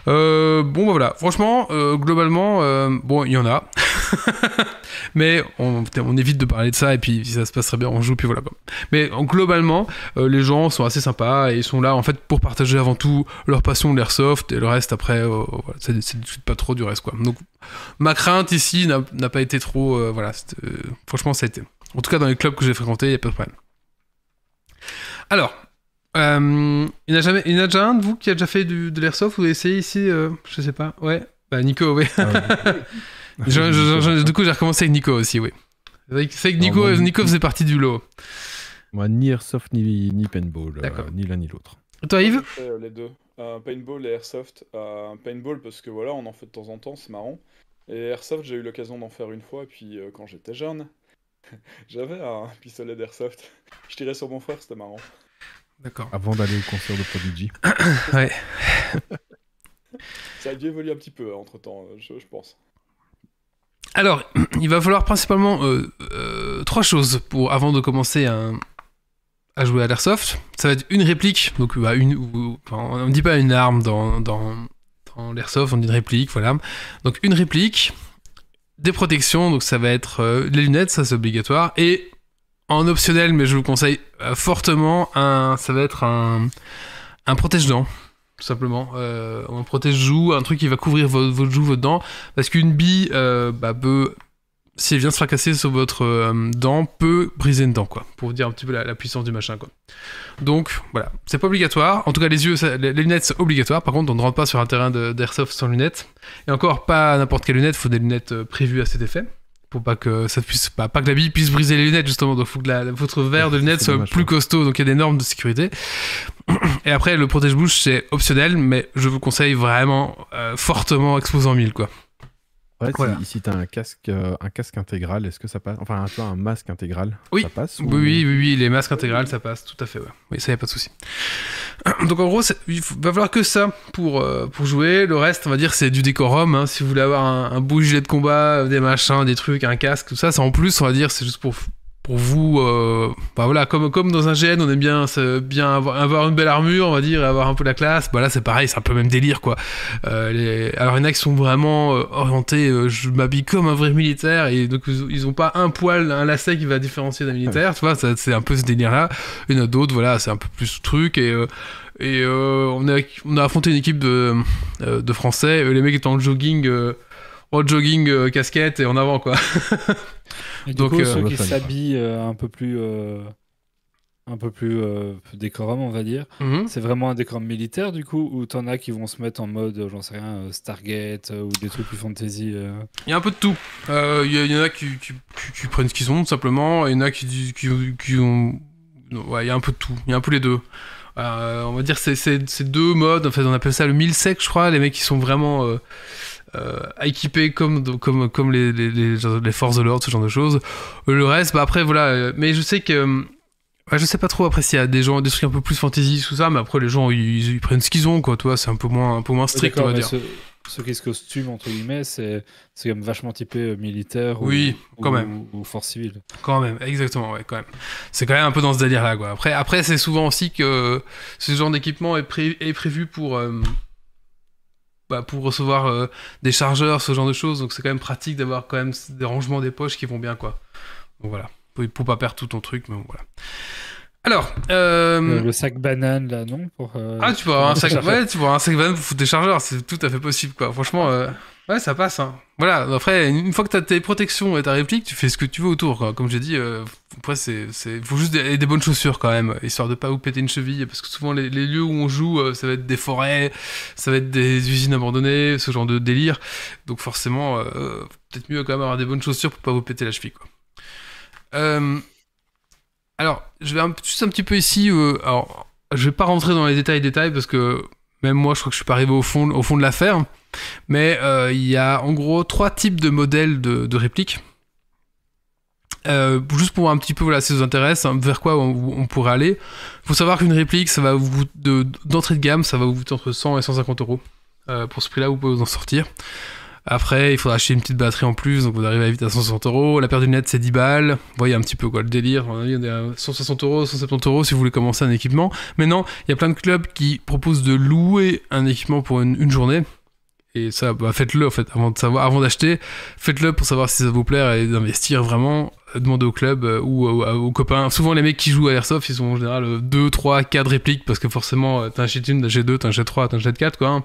Euh, bon, bah voilà. Franchement, euh, globalement, euh, bon, il y en a. mais on, on évite de parler de ça et puis si ça se passe très bien, on joue, puis voilà. Mais en- globalement, les gens sont assez sympas et ils sont là en fait pour partager avant tout leur passion de l'airsoft et le reste après, voilà, pas trop du reste quoi. Donc, ma crainte ici n'a pas été trop. voilà, franchement, ça a été. En tout cas, dans les clubs que j'ai fréquentés, il n'y a pas de problème. Alors, euh, il n'y en a jamais, il y en a déjà un de vous qui a déjà fait du, de l'airsoft Vous avez essayé ici euh, Je sais pas. Ouais. Bah Nico, oui. Ah, Je- je- je- du coup, j'ai recommencé avec Nico aussi, oui. C'est que- Nico, Non, moi, Nico faisait partie du lot. Moi, ni airsoft ni, ni paintball, euh, D'accord. ni l'un ni l'autre. Toi, Yves? Euh, les deux. Euh, paintball et airsoft. Euh, paintball parce que voilà, on en fait de temps en temps, c'est marrant. Et airsoft, j'ai eu l'occasion d'en faire une fois. Puis euh, quand j'étais jeune, j'avais un pistolet d'airsoft. Je tirais sur mon frère, c'était marrant. D'accord. Avant d'aller au concert de Prodigy. Ouais. Ça a dû évoluer un petit peu entre temps, je, je pense. Alors, il va falloir principalement euh, euh, trois choses pour avant de commencer à, à jouer à l'airsoft. Ça va être une réplique, donc bah, une, ou- enfin, on ne dit pas une arme dans, dans, dans l'airsoft, on dit une réplique, voilà. Donc une réplique, des protections, donc ça va être euh, les lunettes, ça c'est obligatoire, et en optionnel, mais je vous conseille euh, fortement, un, ça va être un, un protège-dents. Tout simplement, euh, un protège-joue, un truc qui va couvrir votre, votre joue, votre dent, parce qu'une bille euh, bah, peut, si elle vient se fracasser sur votre euh, dent, peut briser une dent, quoi. Pour vous dire un petit peu la, la puissance du machin, quoi. Donc, voilà. C'est pas obligatoire. En tout cas, les yeux, ça- les, les lunettes, c'est obligatoire. Par contre, on ne rentre pas sur un terrain d'airsoft sans lunettes. Et encore, pas n'importe quelle lunette. faut des lunettes euh, prévues à cet effet. Pour pas que ça puisse, pas, pas que la bille puisse briser les lunettes, justement. Donc, faut que la- votre verre de lunettes soit dommage, plus costaud. Donc, il y a des normes de sécurité. Et après, le protège-bouche, c'est optionnel, mais je vous conseille vraiment euh, fortement exposant 1000, quoi. Ouais, Voilà. si, si t'as un casque, euh, un casque intégral, est-ce que ça passe Enfin, vois, un masque intégral, Oui. ça passe Oui, ou- oui, oui, oui, les masques intégrales, ça passe, tout à fait, ouais. Oui, ça y a pas de souci. Donc en gros, il va falloir que ça pour, euh, pour jouer. Le reste, on va dire, c'est du décorum. hein. Si vous voulez avoir un, un beau gilet de combat, des machins, des trucs, un casque, tout ça, c'est en plus, on va dire, c'est juste pour, pour vous. euh, bah voilà, comme, dans un GN, on aime bien, avoir, une belle armure, on va dire, et avoir un peu la classe. Bah là, c'est pareil, c'est un peu même délire, quoi. Euh. Alors, il y en a qui sont vraiment euh, orientés, je m'habille comme un vrai militaire, et donc ils ont pas un poil, un lacet qui va différencier d'un militaire, tu vois, c'est un peu ce délire-là. Il y en a d'autres, voilà, c'est un peu plus truc, et, on, a, on a affronté une équipe de, Français, les mecs étaient en jogging, en jogging, euh, casquette, et en avant, quoi. Et du Donc, coup, euh, ceux qui s'habillent euh, un peu plus, euh, un peu plus euh, décorum, on va dire, Mhm. c'est vraiment un décorum militaire du coup, ou t'en as qui vont se mettre en mode, j'en sais rien, Stargate ou des trucs plus fantasy. euh. Il y a un peu de tout. Euh, Il y, en a qui, qui, qui- qui prennent ce qu'ils ont, tout simplement, et il y en a qui, disent- qui, qui ont. Ouais, il y a un peu de tout. Il y a un peu les deux. Euh, on va dire c'est c'est c'est deux modes. En fait, on appelle ça le 1000 sec, je crois. Les mecs qui sont vraiment euh, équipés comme, comme, comme les, les, les, les forces de l'ordre, ce genre de choses. Euh, Le reste, bah après, voilà. euh, Mais je sais que. euh, ouais, je sais pas trop après s'il y a des gens, des trucs un peu plus fantasy, tout ça, mais après les gens ils, ils prennent ce qu'ils ont, quoi, tu vois, c'est un peu moins, un peu moins strict, on va dire. Ceux, ceux qui se costument, entre guillemets, c'est quand même vachement typé euh, militaire Oui, ou, quand ou- même. ou force civile. Quand même, exactement, ouais, quand même. C'est quand même un peu dans ce délire-là, quoi. Après, après c'est souvent aussi que ce genre d'équipement est, pré- est prévu pour, euh, bah, pour recevoir euh, des chargeurs, ce genre de choses. Donc c'est quand même pratique d'avoir quand même des rangements des poches qui vont bien, quoi. Donc voilà, pour, pour pas perdre tout ton truc, mais bon, voilà. Alors, euh, Euh, le sac banane, là, non pour, euh, ah, tu peux avoir un sac, ouais, tu avoir un sac banane pour foutre des chargeurs, c'est tout à fait possible, quoi. Franchement, ouais, ça passe, hein. Voilà, après, une fois que t'as tes protections et ta réplique, tu fais ce que tu veux autour, quoi. Comme j'ai dit, euh, après, c'est, faut juste des, bonnes chaussures, quand même, histoire de pas vous péter une cheville, parce que souvent, les, lieux où on joue, euh, ça va être des forêts, ça va être des usines abandonnées, ce genre de délire. Donc, forcément, euh, peut-être mieux quand même avoir des bonnes chaussures pour pas vous péter la cheville. Euh, alors, je vais un, juste un petit peu ici. alors, je vais pas rentrer dans les détails, détails, parce que même moi, je crois que je suis pas arrivé au fond, au fond de l'affaire. Mais euh, il y a en gros trois types de modèles de, répliques. Euh, juste pour voir un petit peu, voilà, si ça vous intéresse, hein, vers quoi on, pourrait aller. faut savoir qu'une réplique, ça va d'entrée de gamme, ça va vous coûter entre 100 et 150 euros. Euh, pour ce prix-là, vous pouvez vous en sortir. Après, il faudra acheter une petite batterie en plus, donc vous arrivez vite à 160 euros. La paire de lunettes, c'est 10 balles. Vous voyez un petit peu quoi le délire. On est à 160 euros, 170 euros si vous voulez commencer un équipement. Maintenant, il y a plein de clubs qui proposent de louer un équipement pour une, journée. Et ça, bah, faites-le en fait, avant avant d'acheter, faites-le pour savoir si ça vous plaît et d'investir vraiment. Euh, Demandez au club euh, ou aux, aux copains. Souvent, les mecs qui jouent à Airsoft, ils ont en général 2, 3, 4 répliques parce que forcément, euh, t'en achètes une, t'en achètes deux, t'en achètes trois, t'en achètes quatre, quoi. hein.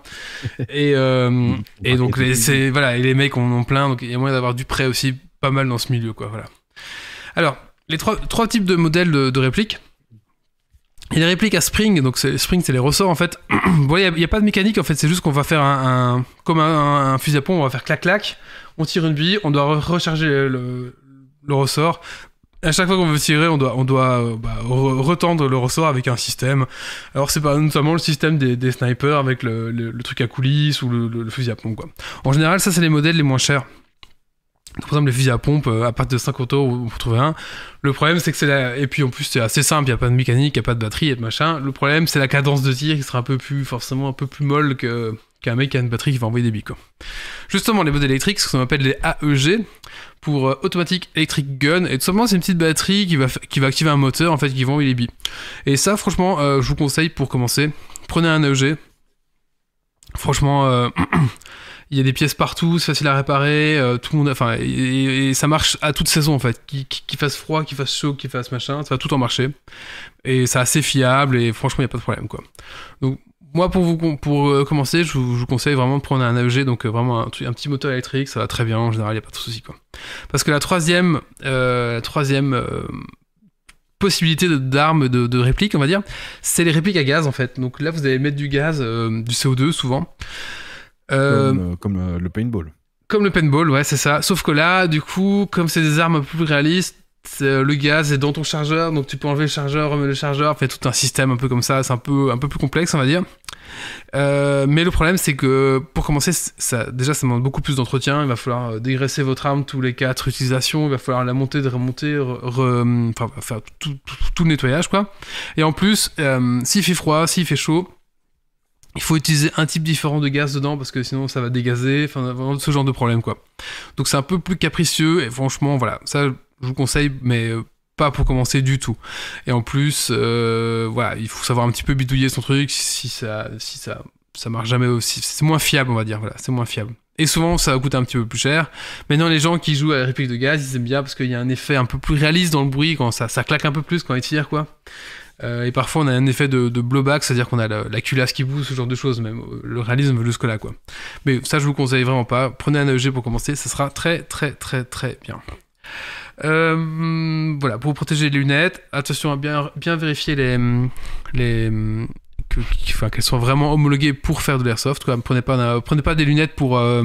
Et, euh, et donc, les, c'est, voilà, et les mecs en ont plein, donc il y a moyen d'avoir du prêt aussi pas mal dans ce milieu, quoi. Voilà. Alors, les trois, trois types de modèles de, de répliques. Il y a les répliques à spring, donc c'est, spring c'est les ressorts en fait. il n'y a, pas de mécanique en fait, c'est juste qu'on va faire un, un- comme un, un fusil à pompe, on va faire clac clac, on tire une bille, on doit re- recharger le, le ressort. À chaque fois qu'on veut tirer, on doit, on euh, bah, re- retendre le ressort avec un système. Alors c'est pas notamment le système des, snipers avec le, truc à coulisses ou le, fusil à pompe. Quoi. En général, ça c'est les modèles les moins chers. Par exemple, les fusils à pompe, euh, à partir de 50 euros, vous trouvez un. Le problème, c'est que c'est la... Et puis en plus, c'est assez simple, il n'y a pas de mécanique, il n'y a pas de batterie, a de machin. Le problème, c'est la cadence de tir qui sera un peu plus, forcément, un peu plus molle que qu'un mec qui a une batterie qui va envoyer des quoi. Justement, les modèles électriques, ce qu'on appelle les AEG, pour euh, Automatic Electric Gun, et tout simplement, c'est une petite batterie qui va, qui va activer un moteur, en fait, qui va envoyer les billes. Et ça, franchement, euh, je vous conseille pour commencer, prenez un AEG. Franchement, euh, il y a des pièces partout, c'est facile à réparer, tout le monde, enfin, et, et ça marche à toute saison en fait, qu'il fasse froid, qu'il fasse chaud, qu'il fasse machin, ça va tout en marcher. Et c'est assez fiable et franchement, il n'y a pas de problème quoi. Donc, moi, pour vous pour euh, commencer, je vous, je vous conseille vraiment de prendre un AEG, donc euh, vraiment un, petit moteur électrique, ça va très bien en général, il n'y a pas de souci quoi. Parce que la troisième, euh, la troisième possibilité de- d'arme de, de réplique, on va dire, c'est les répliques à gaz en fait. Donc là, vous allez mettre du gaz, du CO2 souvent. Comme, comme, le paintball. comme le paintball, ouais, c'est ça. Sauf que là, du coup, comme c'est des armes plus réalistes, le gaz est dans ton chargeur, donc tu peux enlever le chargeur, remettre le chargeur, fait tout un système un peu comme ça. C'est un peu, un peu plus complexe, on va dire. Euh, mais le problème, c'est que pour commencer, ça, déjà, ça demande beaucoup plus d'entretien. Il va falloir euh, dégraisser votre arme tous les quatre utilisations. Il va falloir la monter, de remonter, re- enfin, faire tout, tout- le nettoyage, quoi. Et en plus, euh, s'il fait froid, s'il fait chaud, il faut utiliser un type différent de gaz dedans parce que sinon ça va dégazer, enfin ce genre de problème quoi. Donc c'est un peu plus capricieux et franchement voilà, ça je vous conseille mais euh, pas pour commencer du tout. Et en plus euh, voilà, il faut savoir un petit peu bidouiller son truc si ça si ça ça marche jamais aussi, c'est moins fiable on va dire voilà, c'est moins fiable. Et souvent ça va coûter un petit peu plus cher. Maintenant les gens qui jouent à la réplique de gaz, ils aiment bien parce qu'il y a un effet un peu plus réaliste dans le bruit quand ça claque un peu plus quand ils tirent quoi. Euh, et parfois on a un effet de, blowback, c'est-à-dire qu'on a la, la culasse qui bouge, ce genre de choses, même le réalisme va jusque là quoi. Mais ça je vous conseille vraiment pas. Prenez un AEG pour commencer, ça sera très très très très bien. Euh, voilà, pour protéger les lunettes, attention à bien, vérifier les, qu'elles soient vraiment homologuées pour faire de l'airsoft. Prenez pas, prenez pas des lunettes pour euh,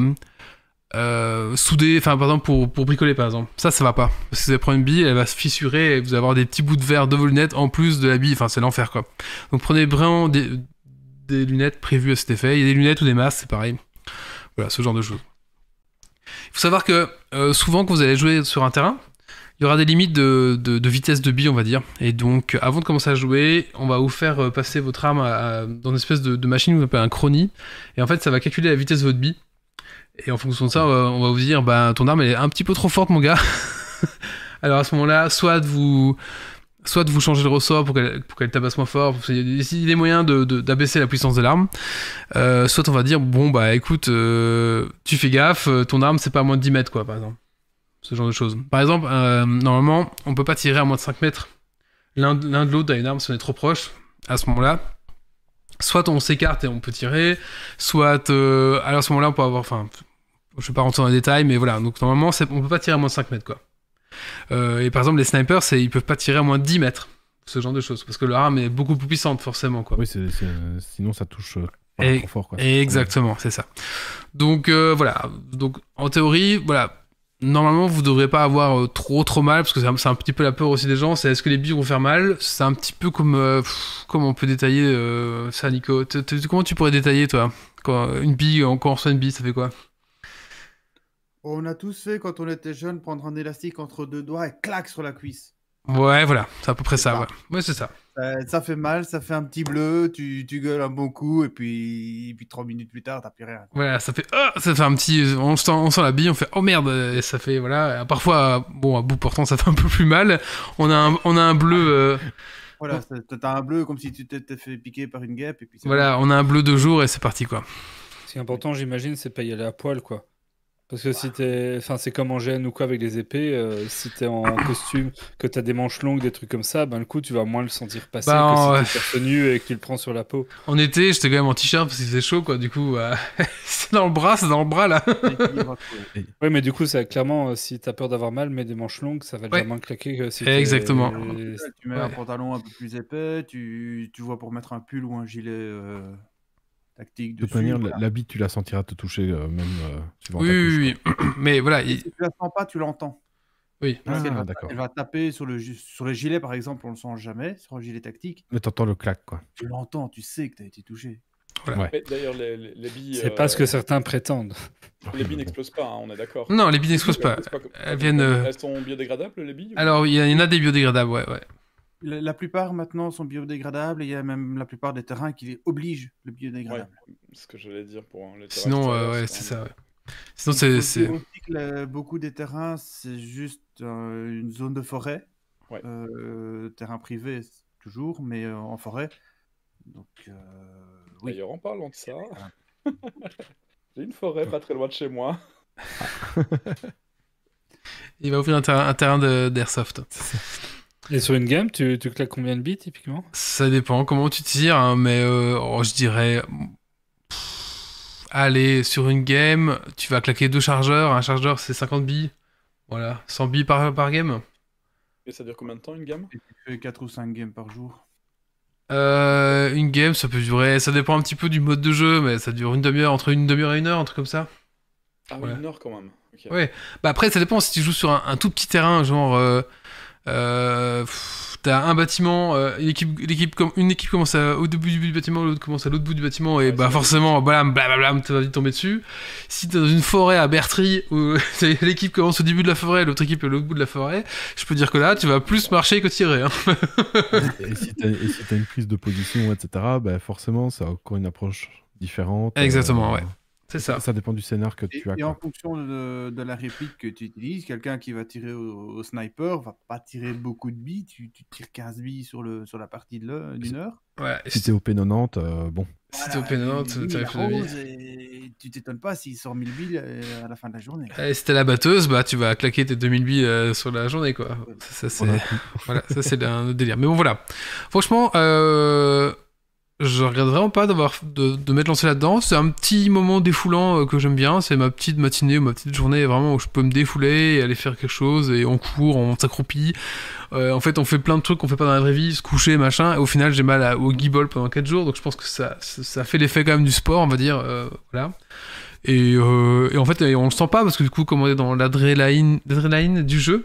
euh, souder, enfin par exemple pour, bricoler par exemple. Ça, ça va pas. Que vous allez prendre une bille, elle va se fissurer et vous allez avoir des petits bouts de verre de vos lunettes en plus de la bille. Enfin, c'est l'enfer quoi. Donc prenez vraiment des, lunettes prévues à cet effet. Il y a des lunettes ou des masques, c'est pareil. Voilà, ce genre de choses. Il faut savoir que souvent quand vous allez jouer sur un terrain, il y aura des limites de, de- de vitesse de bille, on va dire. Et donc, euh, avant de commencer à jouer, on va vous faire euh, passer votre arme à- dans une espèce de, de machine qu'on appelle un chronie. Et en fait, ça va calculer la vitesse de votre bille. Et en fonction de ça, on va, on va vous dire, bah, ton arme elle est un petit peu trop forte, mon gars. Alors à ce moment-là, soit vous, soit vous changer le ressort pour qu'elle qu'elle tabasse moins fort, il y a des moyens de- de- d'abaisser la puissance de l'arme. Euh, soit on va dire, bon bah écoute, euh, tu fais gaffe, euh, ton arme c'est pas à moins de 10 mètres quoi, par exemple. Ce genre de choses. Par exemple, euh, normalement, on peut pas tirer à moins de 5 mètres l'un de l'autre à une arme si on est trop proche. À ce moment-là, soit on s'écarte et on peut tirer, soit euh, à ce moment-là on peut avoir, enfin, je vais pas rentrer dans les détails, mais voilà. Donc normalement, on peut pas tirer à moins de 5 mètres quoi. Euh, et par exemple, les snipers, ils peuvent pas tirer à moins de 10 mètres. Ce genre de choses. Parce que leur arme est beaucoup plus puissante, forcément. Quoi. Oui, sinon ça touche euh, pas Et- trop fort. Quoi. Exactement, c'est ça. Donc voilà. Donc en théorie, voilà. Normalement, vous devrez pas avoir euh, trop trop mal parce que c'est un, c'est un petit peu la peur aussi des gens. C'est est-ce que les billes vont faire mal? C'est un petit peu comme euh, pff, comment on peut détailler euh, ça, Nico T- t- Comment tu pourrais détailler toi? Quand une bille, quand on reçoit une bille, ça fait quoi? On a tous fait quand on était jeune prendre un élastique entre deux doigts et clac sur la cuisse. Ouais, voilà, c'est à peu près ça. ça. Ouais, ouais c'est ça. Ça, ça fait mal, ça fait un petit bleu, tu, tu gueules un bon coup et puis, et puis trois minutes plus tard, t'as plus rien. Voilà, ça fait ah, ça fait un petit on sent, on sent la bille, on fait oh merde et ça fait voilà, parfois bon à bout portant ça fait un peu plus mal. On a un, on a un bleu euh, Voilà, c'est- t'as un bleu comme si tu t'étais fait piquer par une guêpe et puis c'est voilà, on a un bleu de jour et c'est parti quoi. Ce qui est important, j'imagine, c'est pas y aller à poil, quoi. Parce que si t'es. Enfin, c'est comme en GN ou quoi avec les épées, euh, si t'es en costume, que t'as des manches longues, des trucs comme ça, ben le coup, tu vas moins le sentir passer Bah, que si t'es torse nu et que tu le prends sur la peau. En été, j'étais quand même en t-shirt parce qu'il faisait chaud quoi, du coup euh, c'est dans le bras, c'est dans le bras là. Ouais, mais du coup, ça, clairement, euh, si t'as peur d'avoir mal, mets des manches longues, ça va déjà Ouais. moins claquer que si Exactement. Tu mets un pantalon un peu plus épais, tu, tu vois pour mettre un pull ou un gilet euh, tactique De toute manière, voilà. bite, tu la sentiras te toucher, euh, même euh, suivant Oui, ta couche, oui, oui. Mais voilà, il- Si tu la sens pas, tu l'entends. Oui. Ah, va, elle va taper sur le, sur le gilet, par exemple, on le sent jamais, sur un gilet tactique. Mais t'entends le clac, quoi. Tu l'entends, tu sais que tu as été touché. Ouais. D'ailleurs, les, les, les billes. C'est euh, pas ce que certains prétendent. Les billes n'explosent pas, hein, on est d'accord. Non, les billes n'explosent pas. Comme- Elles viennent, euh, Elles sont biodégradables, les billes ou- Alors, il y, en a des biodégradables, ouais, ouais. La, la plupart maintenant sont biodégradables et il y a même la plupart des terrains qui les obligent le Ouais, biodégradable. ce que j'allais dire pour hein, les terrains Sinon, euh, ouais, c'est ça, ouais. Sinon, c'est. beaucoup des terrains, c'est juste euh, une zone de forêt. Ouais. Euh, terrain privé, toujours, mais euh, en forêt. Donc, euh, oui. D'ailleurs, en parlant de ça, j'ai une forêt pas très loin de chez moi. Il va ouvrir un terrain, un terrain de- d'airsoft. Et sur une game, tu, tu claques combien de billes typiquement? Ça dépend comment tu tires, hein, mais euh, oh, je dirais. pff, Allez, sur une game, tu vas claquer deux chargeurs. Un chargeur, c'est 50 billes. Voilà, 100 billes par, par game. Et ça dure combien de temps une gamme Et tu fais 4 ou 5 games par jour. Euh, une game, ça peut durer. Ça dépend un petit peu du mode de jeu, mais ça dure une demi-heure, entre une demi-heure et une heure, un truc comme ça. Ah oui, Ouais. une heure quand même. Ouais. Bah après, ça dépend si tu joues sur un, un tout petit terrain, genre. Euh, euh, T'as un bâtiment, euh, une, équipe, l'équipe com- une équipe commence à- au début du bâtiment, l'autre commence à l'autre bout du bâtiment, et Ouais, bah forcément, blam, blablabla, tu vas vite tomber dessus. Si t'es dans une forêt à Bertry, où l'équipe commence au début de la forêt, l'autre équipe est à l'autre bout de la forêt, je peux dire que là, tu vas plus marcher que tirer. Hein. Et si t'as si une prise de position, etc., bah forcément, ça a encore une approche différente. Exactement, Euh, ouais. C'est ça. Ça dépend du scénar que Et, tu as. et en fonction de, de la réplique que tu utilises, quelqu'un qui va tirer au, au sniper va pas tirer beaucoup de billes. Tu, tu tires 15 billes sur, le, sur la partie de l'heure- d'une heure. Ouais, Si t'es au P90, euh, bon. si t'es au pénal, tu et t'étonnes pas s'il sort 1000 billes euh, à la fin de la journée. Et si t'es la batteuse, bah tu vas claquer tes 2000 billes euh, sur la journée, quoi. Ça, ça, c'est... Voilà, ça c'est un autre délire. Mais bon, voilà. Franchement, euh, je regrette vraiment pas d'avoir de, de m'être lancé là-dedans. C'est un petit moment défoulant euh, que j'aime bien. C'est ma petite matinée ou ma petite journée vraiment où je peux me défouler et aller faire quelque chose et on court, on s'accroupit. Euh, en fait, on fait plein de trucs qu'on fait pas dans la vraie vie, se coucher, machin. Et au final, j'ai mal à- au guibol pendant 4 jours. Donc je pense que ça, ça, fait l'effet quand même du sport, on va dire. euh, voilà. Et, euh, et en fait, on le sent pas parce que du coup, comme on est dans l'adrénaline du jeu,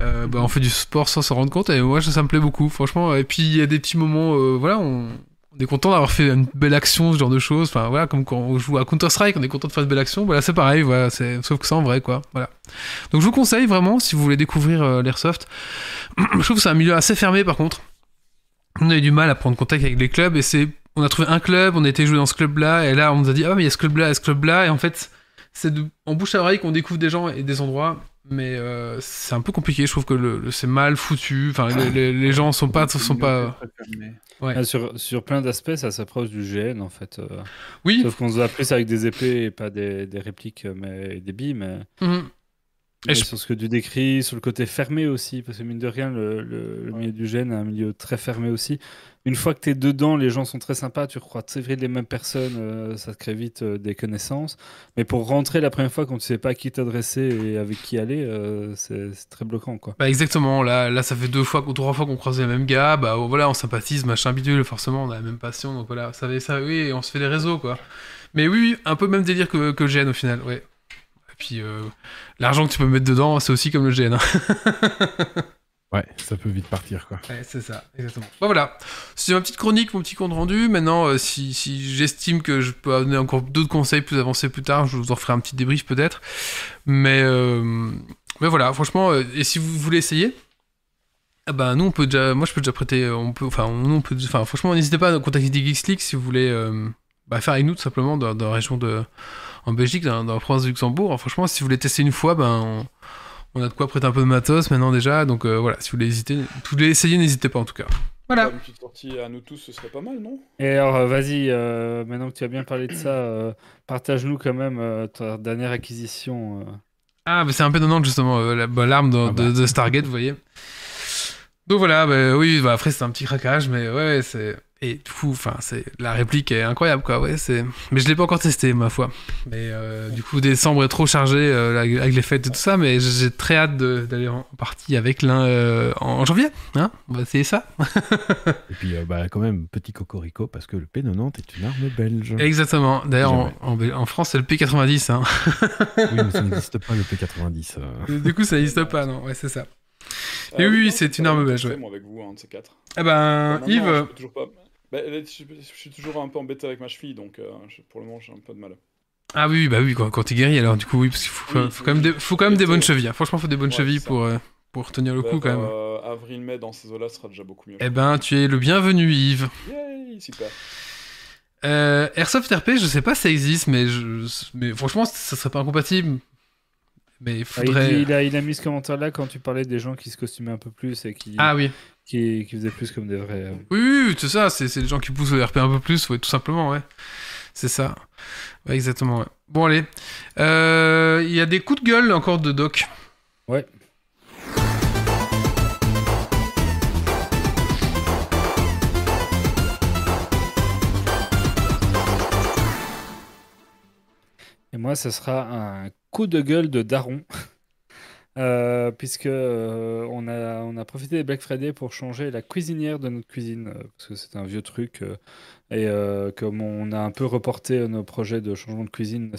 euh, bah, on fait du sport sans s'en rendre compte et moi ça, me plaît beaucoup franchement. Et puis il y a des petits moments euh, voilà on, est content d'avoir fait une belle action ce genre de choses. Enfin voilà comme quand on joue à Counter Strike on est content de faire une belle action. Voilà c'est pareil voilà c'est sauf que ça en vrai quoi. Voilà. Donc je vous conseille vraiment si vous voulez découvrir euh, l'airsoft je trouve que c'est un milieu assez fermé par contre. On a eu du mal à prendre contact avec les clubs et c'est on a trouvé un club on a été jouer dans ce club là et là on nous a dit ah mais il y a ce club là il y a ce club là et en fait c'est en bouche à oreille qu'on découvre des gens et des endroits mais euh, c'est un peu compliqué je trouve que le, le- c'est mal foutu enfin les, les- les gens sont pas sont pas Ouais. Ah, sur, sur plein d'aspects, ça s'approche du GN en fait. euh. oui Sauf qu'on se bat plus avec des épées et pas des, des répliques, euh, mais et des billes. Mais, Mhm. Je- sur ce que tu décris, sur le côté fermé aussi, parce que mine de rien, le, le- le milieu du GN est un milieu très fermé aussi. Une fois que tu es dedans, les gens sont très sympas, tu crois très vite les mêmes personnes, euh, ça te crée vite euh, des connaissances. Mais pour rentrer la première fois, quand tu sais pas à qui t'adresser et avec qui aller, euh, c'est très bloquant. quoi. Bah exactement, là, là ça fait deux fois, ou trois fois qu'on croise les mêmes gars, bah voilà, on sympathise, machin bidule, forcément on a la même passion, donc voilà, ça, ça oui, on se fait des réseaux quoi. Mais oui, un peu même délire que, que le GN au final, ouais. Puis euh, l'argent que tu peux mettre dedans, c'est aussi comme le GN. hein. Ouais, ça peut vite partir, quoi. Ouais, c'est ça, exactement. Bah voilà, c'est ma petite chronique, mon petit compte rendu. Maintenant, euh, si, si j'estime que je peux donner encore d'autres conseils plus avancés plus tard, je vous en ferai un petit débrief peut-être. Mais, euh, mais voilà, franchement, euh, et si vous voulez essayer, ah bah nous on peut déjà, moi je peux déjà prêter, on peut, enfin nous on peut, enfin franchement n'hésitez pas à contacter des Geeks League si vous voulez bah, faire avec nous tout simplement dans, dans la région de, en Belgique, dans, dans la province de Luxembourg. Franchement, si vous voulez tester une fois, ben on, on a de quoi prêter un peu de matos maintenant déjà, donc euh, voilà, si vous voulez hésiter, voulez essayer, n'hésitez pas en tout cas. Voilà. Une petite sortie à nous tous, ce serait pas mal, non? Et alors, euh, vas-y, euh, maintenant que tu as bien parlé de ça, euh, partage-nous quand même euh, ta dernière acquisition. euh. Ah, mais c'est un peu donnant justement, euh, la- bah, l'arme de, Ah bah. de- de Stargate, vous voyez. Donc voilà, bah, oui, bah, après c'est un petit craquage, mais ouais, c'est Et coup, enfin, c'est la réplique est incroyable, quoi. Ouais, c'est. Mais je l'ai pas encore testé, ma foi. Mais euh, du coup, décembre est trop chargé euh, avec les fêtes et tout ça. Mais j'ai très hâte d'aller en partie avec l'un euh, en janvier. Hein On va essayer ça. Et puis, euh, bah, quand même, petit cocorico, parce que le P90 est une arme belge. Exactement. D'ailleurs, en, en- en France, c'est le P90. Hein. Oui, mais ça n'existe pas, le P90. euh. du coup, ça n'existe pas, non. Ouais, c'est ça. Euh, Et oui, non, c'est une arme me belge, ouais. Moi, avec vous, un de ces quatre. Eh ben, Yves. toujours pas. Bah, là, je, je suis toujours un peu embêté avec ma cheville, donc euh, je- pour le moment, j'ai un peu de mal. Ah oui, bah oui, quand, quand tu guéris, alors du coup, oui, parce qu'il faut, Oui, faut quand même des, faut quand même des bonnes chevilles. hein. Franchement, faut des bonnes Ouais, chevilles pour, euh, pour tenir le coup, Vers, quand même. euh, Avril-mai, dans ces eaux-là, sera déjà beaucoup mieux. Eh ben, tu es le bienvenu, Yves. Yay, super. Euh, Airsoft RP, je sais pas si ça existe, mais, je, mais franchement, ça serait pas incompatible. Mais il Ah, il, faudrait. dit- il a, il a mis ce commentaire-là quand tu parlais des gens qui se costumaient un peu plus et qui, Ah oui. qui, qui faisaient plus comme des vrais. euh. Oui, oui, c'est ça, c'est les gens qui poussent le RP un peu plus, ouais, tout simplement, ouais. C'est ça. Ouais, exactement, ouais. Bon, allez. Euh, Il y a des coups de gueule encore de Doc. Ouais. Et moi, ce sera un de gueule de Daron. Euh, puisque euh, on, a, profité des Black Friday pour changer la cuisinière de notre cuisine, euh, parce que c'est un vieux truc. et comme on a un peu reporté nos projets de changement de cuisine,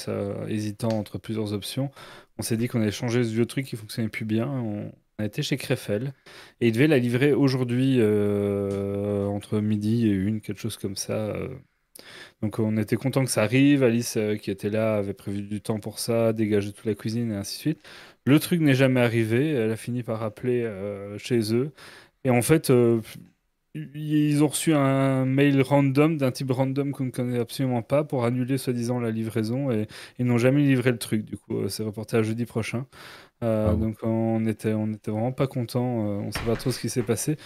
hésitant entre plusieurs options, on s'est dit qu'on allait changer ce vieux truc qui fonctionnait plus bien. On, on a été chez Krefel et il devait la livrer aujourd'hui entre midi et une, quelque chose comme ça. Euh. Donc on était content que ça arrive. Alice, euh, qui était là, avait prévu du temps pour ça, dégager toute la cuisine et ainsi de suite. Le truc n'est jamais arrivé. Elle a fini par appeler euh, chez eux. Et en fait, euh, ils ont reçu un mail random d'un type random qu'on ne connaît absolument pas pour annuler soi-disant la livraison et ils n'ont jamais livré le truc. Du coup, euh, c'est reporté à jeudi prochain. Euh, Ah bon. Donc on était, on était vraiment pas content. on ne sait pas trop ce qui s'est passé.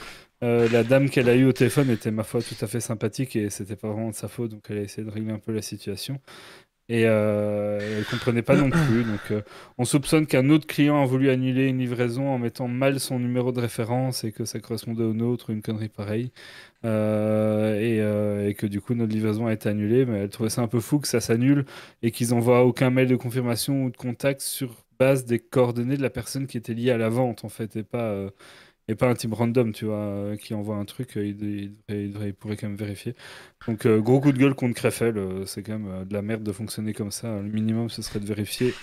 Euh, la dame qu'elle a eue au téléphone était ma foi tout à fait sympathique et c'était pas vraiment de sa faute. Donc elle a essayé de régler un peu la situation. Et euh, elle comprenait pas non plus. Donc euh, on soupçonne qu'un autre client a voulu annuler une livraison en mettant mal son numéro de référence et que ça correspondait au nôtre, une connerie pareille. Euh, et, et que du coup notre livraison a été annulée. Mais elle trouvait ça un peu fou que ça s'annule et qu'ils envoient aucun mail de confirmation ou de contact sur base des coordonnées de la personne qui était liée à la vente en fait et pas et pas un type random tu vois euh, qui envoie un truc euh, il, il devrait- il devrait- il pourrait quand même vérifier donc euh, gros coup de gueule contre Krefel euh, c'est quand même euh, de la merde de fonctionner comme ça le minimum ce serait de vérifier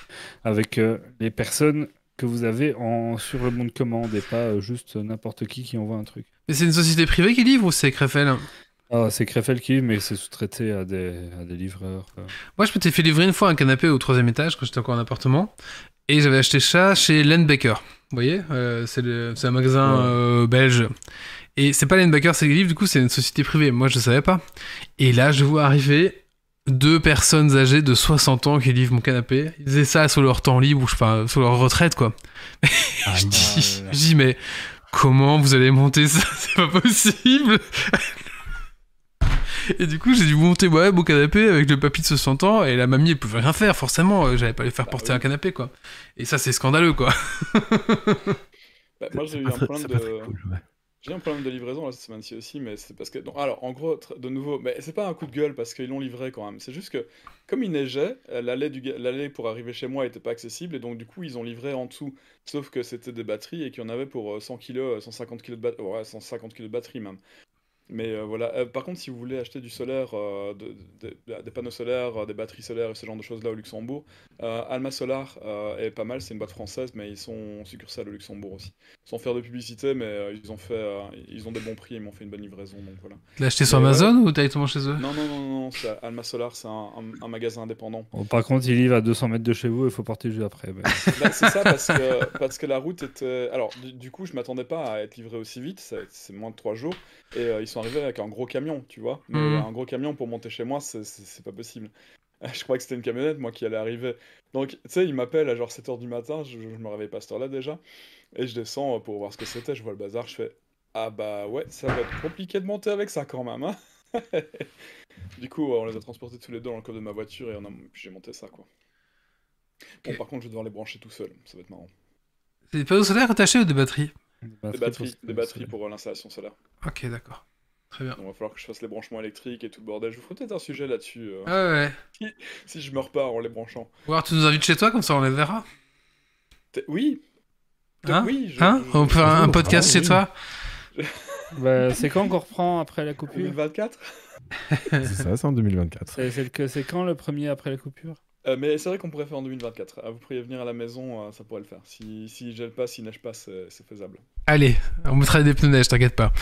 avec les personnes que vous avez en sur le bon de commande et pas juste n'importe qui qui envoie un truc Mais c'est une société privée qui livre ou c'est Krefel ah, c'est Krefel qui mais c'est sous-traité à des, à des livreurs. Moi, je m'étais fait livrer une fois un canapé au troisième étage quand j'étais encore en appartement. Et j'avais acheté ça chez Len Baker. Vous voyez Euh, C'est un magasin Ouais. euh, belge. Et c'est pas qui livre, du coup, c'est une société privée. Moi, je savais pas. Et là, je vois arriver deux personnes âgées de 60 ans qui livrent mon canapé. Ils faisaient ça sur leur temps libre, ou sur leur retraite, quoi. Ah je dis, mais comment vous allez monter ça? C'est pas possible Et du coup, j'ai dû monter ouais, mon canapé avec le papy de 60 ans et la mamie, elle pouvait rien faire, forcément. euh, J'allais pas lui faire Bah porter oui. un canapé, quoi. Et ça, c'est scandaleux, quoi. Bah, moi, j'ai eu un problème de. cool, ouais. J'ai eu un problème de livraison là, cette semaine-ci aussi, mais c'est parce que. donc, alors, en gros, de nouveau, mais c'est pas un coup de gueule parce qu'ils l'ont livré quand même. C'est juste que, comme il neigeait, euh, l'allée du ga- l'allée pour arriver chez moi était pas accessible et donc, du coup, ils ont livré en dessous. Sauf que c'était des batteries et qu'il y en avait pour euh, 100 kg, 150 kg de batterie. Ouais, 150 kg de batterie même. Mais euh, voilà. Euh, par contre, si vous voulez acheter du solaire, euh, de- de- de- des panneaux solaires, des batteries solaires et ce genre de choses-là au Luxembourg, Alma Solar est pas mal. C'est une boîte française, mais ils sont succursale au Luxembourg aussi. Sans faire de publicité, mais euh, ils ont fait, euh, ils ont des bons prix, ils m'ont fait une bonne livraison, donc voilà. Tu l'as acheté sur Mais ouais. Amazon ou directement chez eux? Non, non, non, non, c'est Alma Solar, c'est un, un- un magasin indépendant. Bon, par contre il livre à 200 mètres de chez vous il faut porter juste après mais- Bah, c'est ça parce que, parce que la route était. Alors, du, du coup, je m'attendais pas à être livré aussi vite, c'est moins de 3 jours. Et euh, ils sont arrivés avec un gros camion, tu vois. Mais Mhm. un gros camion pour monter chez moi, c'est- c'est c'est pas possible. Je crois que c'était une camionnette, moi, qui allait arriver. Donc, tu sais, il m'appelle à genre 7h du matin, je, je me réveille pas à cette heure-là déjà. Et je descends euh, pour voir ce que c'était, je vois le bazar, je fais Ah bah ouais, ça va être compliqué de monter avec ça quand même, hein. Du coup, on les a transportés tous les deux dans le coffre de ma voiture et on a... j'ai monté ça, quoi. Bon, par contre, je vais devoir les brancher tout seul, ça va être marrant. C'est des panneaux solaires attachés ou des batteries? Des pour batteries, se- des batteries pour euh, l'installation solaire. Ok, d'accord. Très bien. Donc, il va falloir que je fasse les branchements électriques et tout le bordel. Je vous ferai peut-être un sujet là-dessus, euh, ouais, ouais. si je meurs pas en les branchant. Ou alors tu nous invites chez toi, comme ça on les verra. T'es- Oui Hein Oui, je- Hein je- On peut faire un podcast Ah, chez oui. toi Bah, c'est quand qu'on reprend après la coupure? 2024 C'est ça, c'est en 2024. C'est c'est le que- c'est quand le premier après la coupure? Euh, mais c'est vrai qu'on pourrait faire en 2024. Ah, vous pourriez venir à la maison, euh, ça pourrait le faire. Si, si gèle pas, s'il neige pas, c'est c'est faisable. Allez, on mettra des pneus neige, t'inquiète pas.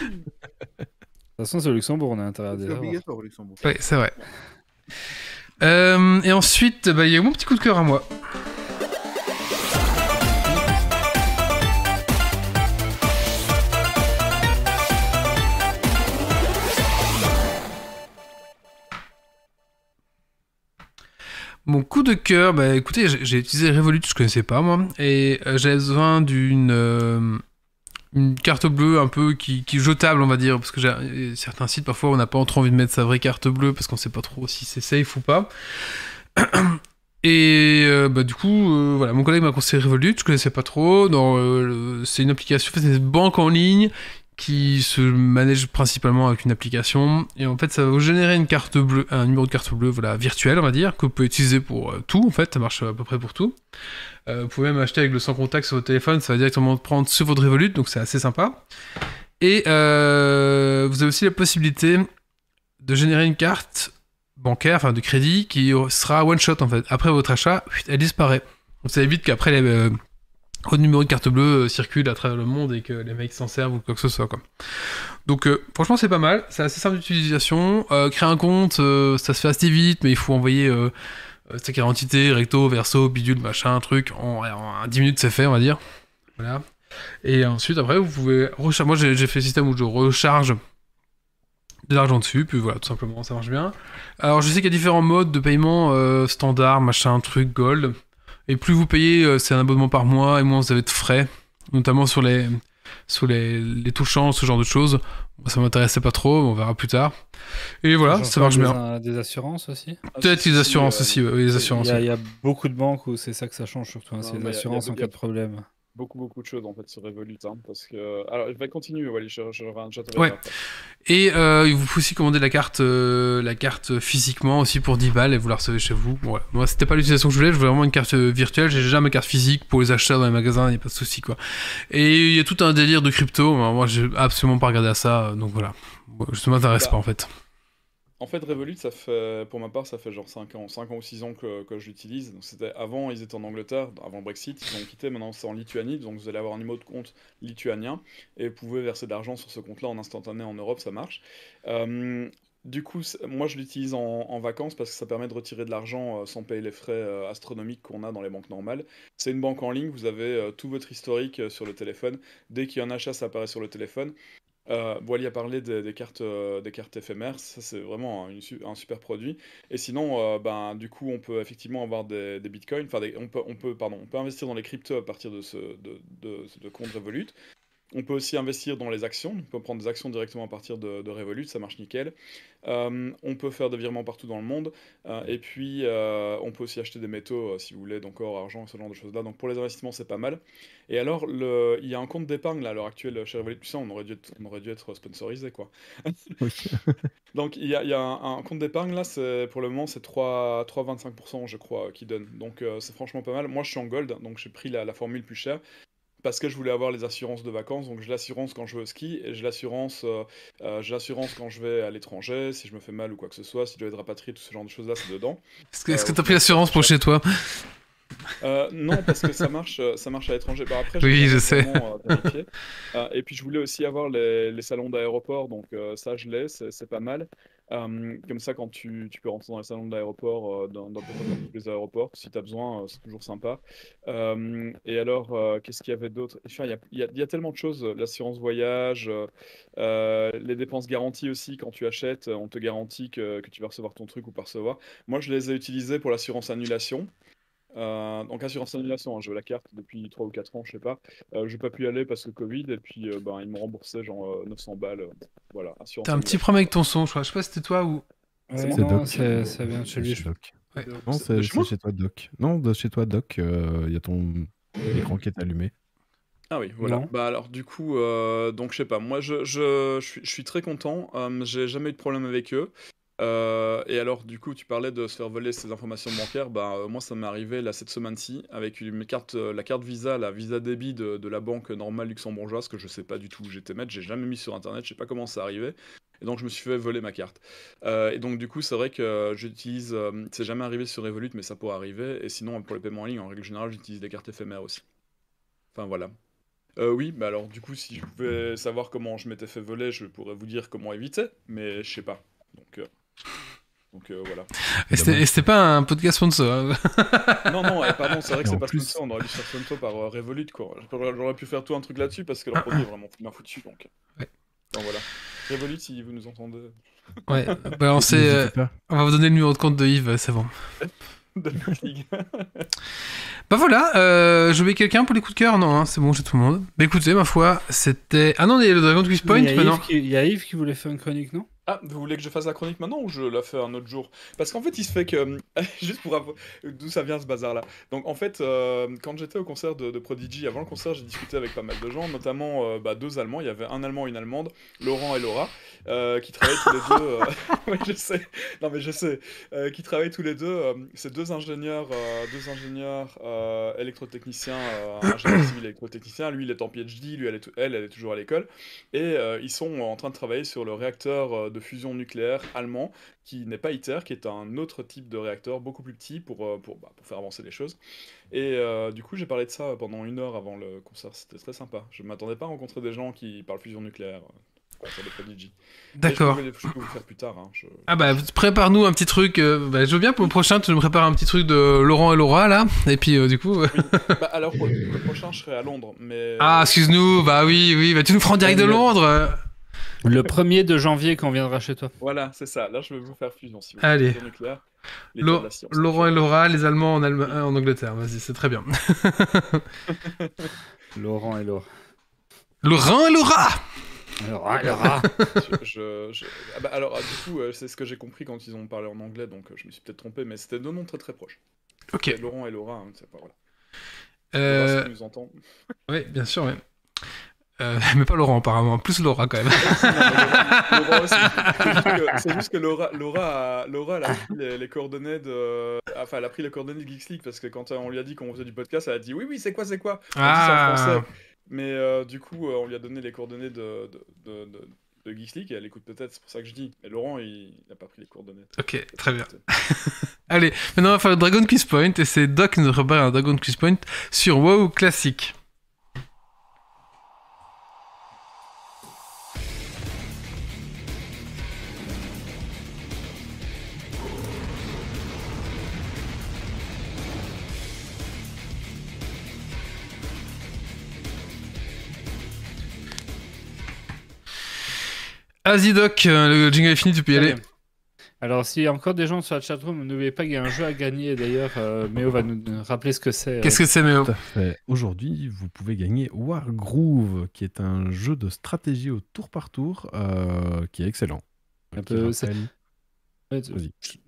De toute façon, c'est au Luxembourg, on a intérêt à C'est les avoir. obligatoire au Luxembourg. Oui, c'est vrai. Euh, et ensuite, bah, il y a mon petit coup de cœur à moi. Mon coup de cœur, bah écoutez, j'ai utilisé Revolut, je connaissais pas moi, et euh, j'avais besoin d'une euh, carte bleue un peu qui, qui jetable, on va dire, parce que certains sites parfois on n'a pas trop envie de mettre sa vraie carte bleue parce qu'on sait pas trop si c'est safe ou pas. Et euh, bah, du coup, voilà, mon collègue m'a conseillé Revolut, je connaissais pas trop. c'est une application, c'est une banque en ligne qui se manage principalement avec une application. Et en fait, ça va vous générer une carte bleue, un numéro de carte bleue, voilà, virtuelle, on va dire, que vous pouvez utiliser pour euh, tout. En fait, ça marche à peu près pour tout. Euh, vous pouvez même acheter avec le sans contact sur votre téléphone, ça va directement prendre sur votre Revolut, donc c'est assez sympa. Et euh, vous avez aussi la possibilité de générer une carte bancaire, enfin de crédit, qui sera one shot en fait. Après votre achat, elle disparaît. Donc ça évite qu'après les, votre numéro de carte bleue euh, circule à travers le monde et que les mecs s'en servent ou quoi que ce soit. Quoi. Donc euh, franchement c'est pas mal, c'est assez simple d'utilisation. Euh, créer un compte, ça se fait assez vite, mais il faut envoyer sa carte d'identité, recto, verso, bidule, machin, truc. En, en 10 minutes c'est fait on va dire. Voilà. Et ensuite après vous pouvez recharger. Moi j'ai fait le système où je recharge de l'argent dessus, puis voilà, tout simplement, ça marche bien. Alors, je sais qu'il y a différents modes de paiement standard, machin, truc, gold. Et plus vous payez, euh, c'est un abonnement par mois, et moins vous avez de frais, notamment sur les, sur les, les touchants, ce genre de choses. Ça m'intéressait pas trop, on verra plus tard. Et voilà, ça marche bien. Des assurances aussi Peut-être les assurances euh, aussi, oui, les Il assurances. y, a, oui. il y a beaucoup de banques où c'est ça que ça change surtout. hein, c'est l'assurance en cas de problème. Beaucoup, beaucoup de choses en fait sur Revolut. Hein, parce que... Alors, je vais continuer, Wally, je, je, je Ouais. Et euh, il vous faut aussi commander la carte, euh, la carte physiquement aussi pour 10 balles et vous la recevez chez vous. Ouais. Moi, c'était pas l'utilisation que je voulais, je voulais vraiment une carte euh, virtuelle. J'ai déjà ma carte physique pour les achats dans les magasins, il n'y a pas de souci quoi. Et il y a tout un délire de crypto. mais Moi, j'ai absolument pas regardé à ça, donc voilà. Je m'intéresse Bah, pas en fait. En fait, Revolut, ça fait, pour ma part, ça fait genre 5 ans, 5 ans ou 6 ans que, je l'utilise. C'était avant, ils étaient en Angleterre, avant le Brexit, ils ont quitté, maintenant c'est en Lituanie, donc vous allez avoir un numéro de compte lituanien, et vous pouvez verser de l'argent sur ce compte-là en instantané en Europe, ça marche. Euh, du coup, moi je l'utilise en, vacances parce que ça permet de retirer de l'argent euh, sans payer les frais euh, astronomiques qu'on a dans les banques normales. C'est une banque en ligne, vous avez tout votre historique sur le téléphone. Dès qu'il y a un achat, ça apparaît sur le téléphone. Euh, Wally a parlé des, cartes, euh, des cartes éphémères, ça c'est vraiment un, su- un super produit. Et sinon, euh, ben, du coup, on peut effectivement avoir des, bitcoins, enfin, on, peut, on, peut, on peut investir dans les cryptos à partir de ce de, de, de compte Revolut. On peut aussi investir dans les actions, on peut prendre des actions directement à partir de, de Revolut, ça marche nickel. Euh, on peut faire des virements partout dans le monde, euh, et puis euh, on peut aussi acheter des métaux si vous voulez, donc or, argent, ce genre de choses-là. Donc pour les investissements, c'est pas mal. Et alors, le... il y a un compte d'épargne là, à l'heure actuelle chez Revolut, tu sais, on aurait dû être, on aurait dû être sponsorisé quoi. Donc il y a, il y a un, un compte d'épargne là, pour le moment c'est 3 3,25% je crois qui donne. Donc c'est franchement pas mal. Moi je suis en gold, donc j'ai pris la, la formule plus chère parce que je voulais avoir les assurances de vacances. Donc j'ai l'assurance quand je vais au ski et j'ai l'assurance euh, euh, j'ai l'assurance quand je vais à l'étranger, si je me fais mal ou quoi que ce soit, si je dois être rapatrié, tout ce genre de choses là c'est dedans. Est-ce que que euh, t'as pris l'assurance pour chez toi? Euh, non, parce que ça marche, ça marche à l'étranger. Bah, après, Oui, je sais. euh, et puis, je voulais aussi avoir les, les salons d'aéroport, donc euh, ça, je l'ai, c'est pas mal. Euh, comme ça, quand tu, peux rentrer dans les salons d'aéroport, euh, dans, dans, dans les aéroports, si tu as besoin, euh, c'est toujours sympa. Et alors, qu'est-ce qu'il y avait d'autre? Enfin, il y a, il y a- y a tellement de choses. L'assurance voyage, les dépenses garanties aussi, quand tu achètes, on te garantit que, que tu vas recevoir ton truc ou pas recevoir. Moi, je les ai utilisés pour l'assurance annulation. Euh, donc assurance annulation, hein, je veux la carte depuis 3 ou 4 ans, je sais pas. Euh, j'ai pas pu y aller parce que Covid et puis euh, ben, ils m'ont remboursé genre euh, 900 balles. euh, voilà, assurance T'as un petit problème avec ton son, je crois. Je sais pas si c'était toi ou. C'est Doc. c'est- ça vient de chez lui. Chez Doc. Ouais. Non, C'est- chez toi, Doc. Non, de chez toi, Doc, il y a ton écran qui est allumé. Ah oui, voilà. Non. Bah alors du coup, euh, donc je sais pas, moi je, je, je suis, je suis très content, euh, j'ai jamais eu de problème avec eux. Euh, et alors du coup, tu parlais de se faire voler ses informations bancaires, bah euh, moi ça m'est arrivé là cette semaine-ci avec une carte, euh, la carte Visa, la Visa débit de, la banque normale luxembourgeoise que je sais pas du tout où j'étais mettre, j'ai jamais mis sur internet, je sais pas comment ça arrivé. Et donc je me suis fait voler ma carte. Et donc du coup, c'est vrai que j'utilise, c'est jamais arrivé sur Revolut, mais ça pourrait arriver. Et sinon, pour les paiements en ligne, en règle générale, j'utilise des cartes éphémères aussi. Enfin voilà. Oui, bah alors du coup, si je pouvais savoir comment je m'étais fait voler, je pourrais vous dire comment éviter, mais je sais pas. Donc, donc euh, voilà. Et c'était pas un podcast sponsor. hein. Non, non, eh, pardon, c'est vrai que c'est pas plus- sponsor, on aurait dû faire sponsor par euh, Revolut, quoi. J'aurais pu faire tout un truc là-dessus parce que leur produit est vraiment bien foutu, donc. Ouais. Donc voilà. Revolut, si vous nous entendez. Ouais, bah on, sait, euh, on va vous donner le numéro de compte de Yves, c'est bon. de. Bah voilà, euh, je mets quelqu'un pour les coups de cœur? Non, hein, c'est bon, j'ai tout le monde. Bah écoutez, ma foi, c'était. Ah non, il y a le Dragon Quiz Point maintenant. Il y a Yves qui voulait faire une chronique, non? Ah, vous voulez que je fasse la chronique maintenant ou je la fais un autre jour? Parce qu'en fait, il se fait que. Juste pour avoir- d'où ça vient ce bazar-là. Donc, en fait, euh, quand j'étais au concert de, Prodigy, avant le concert, j'ai discuté avec pas mal de gens, notamment euh, bah, deux Allemands. Il y avait un Allemand une Allemande, Laurent et Laura, euh, qui travaillaient tous les deux. euh, Oui, je sais. Non, mais je sais. Euh, qui travaillaient tous les deux. euh, C'est deux ingénieurs, euh, deux ingénieurs euh, électrotechniciens, euh, ingénieur civil électrotechnicien. Lui, il est en PhD, lui, elle est, elle, elle est toujours à l'école. Et euh, ils sont en train de travailler sur le réacteur euh, de fusion nucléaire allemand, qui n'est pas ITER, qui est un autre type de réacteur, beaucoup plus petit, pour, euh, pour, bah, pour faire avancer les choses. Et euh, du coup, j'ai parlé de ça pendant une heure avant le concert, c'était très sympa. Je m'attendais pas à rencontrer des gens qui parlent fusion nucléaire. euh, D'accord. Je peux, vous faire plus tard. Hein, je- Ah bah prépare-nous un petit truc. euh, bah, je veux bien pour le prochain, tu nous prépares un petit truc de Laurent et Laura là. Et puis euh, du coup. Bah, alors, pour le, prochain, je serai à Londres, mais... Ah, excuse-nous, bah oui, oui, bah tu nous prends en direct de Londres. Le 1er de janvier quand on viendra chez toi. Voilà, c'est ça. Là, je vais vous faire fusion, si vous Allez. nucléaire. Laurent et Laura, les Allemands en, Allem- euh, en Angleterre, vas-y, c'est très bien. Laurent et Laura. Laurent et Laura Alors, Laura. je, je- je- ah bah, alors, du coup, euh, c'est ce que j'ai compris quand ils ont parlé en anglais, donc euh, je me suis peut-être trompé, mais c'était deux noms très très proches. Ok. Laurent et Laura, hein, c'est pas voilà. Euh, Laura, si tu nous entends. Oui, bien sûr, ouais. Euh, mais pas Laurent apparemment, plus Laura quand même. C'est juste que- Laura, Laura, a, Laura elle a pris les, les coordonnées de. Enfin, elle a pris les coordonnées de Geeks League parce que quand euh, on lui a dit qu'on faisait du podcast, elle a dit oui, oui, c'est quoi, c'est quoi? On dit ça en Ah, français. Mais euh, du coup, euh, on lui a donné les coordonnées de, de, de, de, Geeks League et elle écoute peut-être, c'est pour ça que je dis. Mais Laurent, il n'a pas pris les coordonnées. ok, très bien. Allez, maintenant on va faire le Dragon Quiz Point et c'est Doc qui nous prépare un Dragon Quiz Point sur WoW classique. Vas-y Doc, euh, le jingle est fini, tu peux y aller. Alors, s'il y a encore des gens sur la chatroom, n'oubliez pas qu'il y a un jeu à gagner. D'ailleurs, euh, Méo va nous rappeler ce que c'est. euh. Qu'est-ce que c'est Méo? Tout à fait. Aujourd'hui, vous pouvez gagner Wargroove, qui est un jeu de stratégie au tour par tour, euh, qui est excellent. Un peu- rappelle- Vas-y.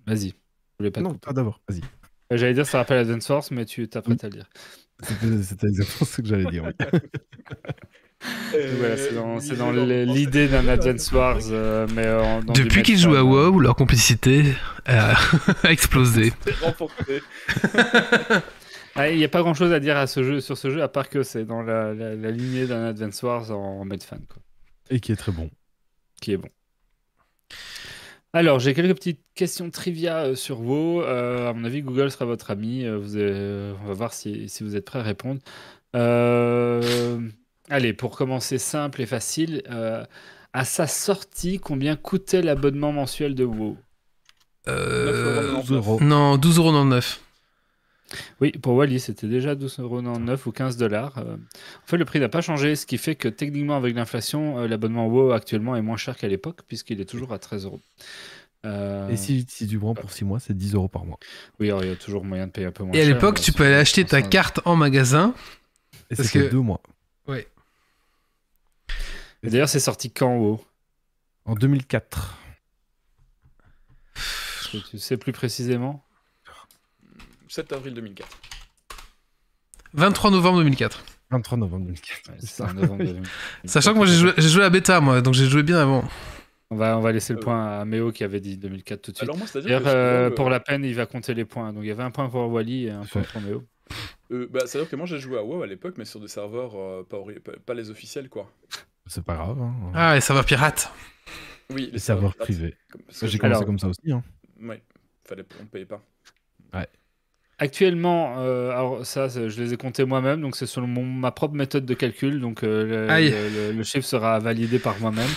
Vas-y. Pas Non, pas d'abord. Vas-y. J'allais dire ça rappelle Advance Force, mais tu t'apprêtes à le dire. C'était c'était exactement ce que j'allais dire. oui. Voilà, c'est dans, c'est l'idée d'un Advance Wars, euh, mais euh, dans Depuis qu'ils jouent à WoW, leur complicité a a explosé. Ah, Il n'y a pas grand chose à dire à ce jeu, sur ce jeu, à part que c'est dans la, la- la lignée d'un Advance Wars en, en mode fan, quoi, Et qui est très bon. qui est bon. Alors, j'ai quelques petites questions trivia euh, sur WoW. Euh, à mon avis, Google sera votre ami. Vous avez- on va voir si, si vous êtes prêts à répondre. Euh, Allez, pour commencer simple et facile, euh, à sa sortie, combien coûtait l'abonnement mensuel de WoW? Euh, 12 euros. non, 12,99€. Oui, pour Wally, c'était déjà 12,99€ ou 15 dollars. En fait, le prix n'a pas changé, ce qui fait que techniquement, avec l'inflation, euh, l'abonnement WoW actuellement est moins cher qu'à l'époque, puisqu'il est toujours à 13 euros. Euh, Et si, si tu prends pour 6 mois, c'est 10 euros par mois. Oui, alors, il y a toujours moyen de payer un peu moins Et à l'époque, euh, tu peux aller acheter ta carte en magasin. Et Parce c'était que- 2 mois. Et D'ailleurs, c'est sorti quand WoW En 2004. Est-ce que Tu sais plus précisément? 7 avril 2004. 23 novembre 2004. 23 novembre 2004. Ouais, c'est c'est ça. en novembre 2000. Sachant que moi j'ai joué, joué à bêta, moi, donc j'ai joué bien avant. On va, on va laisser le Euh, point à Méo qui avait dit 2004 tout de suite. Alors moi, c'est-à-dire D'ailleurs, que, euh, pour la peine, il va compter les points. Donc il y avait un point pour Wally et un point pour Méo. euh, bah, c'est-à-dire que moi, j'ai joué à WoW à l'époque, mais sur des serveurs euh, pas, pas les officiels, quoi. C'est pas grave. Hein. Ah, les serveurs pirates. Oui, les serveurs privés. J'ai commencé Alors- comme ça aussi. Hein. Ouais, fallait, on ne payait pas. Actuellement, euh, alors ça, je les ai comptés moi-même, donc c'est selon mon- ma propre méthode de calcul, donc euh, le, chiffre sera validé par moi-même.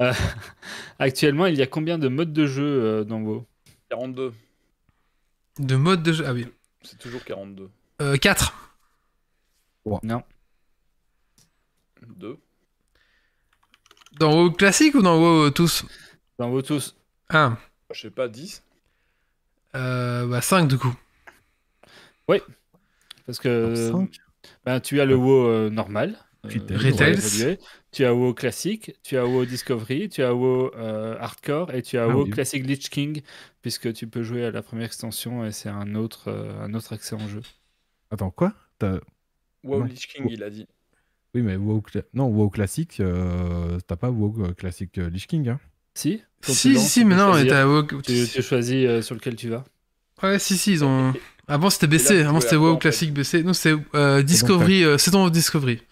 Euh, actuellement, il y a combien de modes de jeu euh, dans WoW 42, De mode de jeu. Ah oui. c'est toujours 42. Euh, 4. Non. 2. Dans WoW classique ou dans WoW euh, tous Dans WoW tous Ah, Je sais pas, 10. euh, bah 5 du coup. Parce que ben, tu as le WoW euh, normal. euh, Retails. Tu as WoW classique, tu as WoW Discovery, tu as WoW euh, Hardcore et tu as Ah WoW oui. Classic Lich King, puisque tu peux jouer à la première extension et c'est un autre, euh, un autre accès en jeu. Attends, quoi? WoW Non. Lich King, il a dit. Oui, mais WoW, non, WoW classique, euh, t'as pas WoW euh, classique euh, Lich King. Hein. Si Si, si, lances, si, tu mais non, t'as WoW. tu, tu choisis euh, sur lequel tu vas. Ouais, si, si, ils ont. Avant c'était BC, avant c'était WoW en fait classique BC. Non, c'est euh, Discovery, euh, c'est ton Discovery.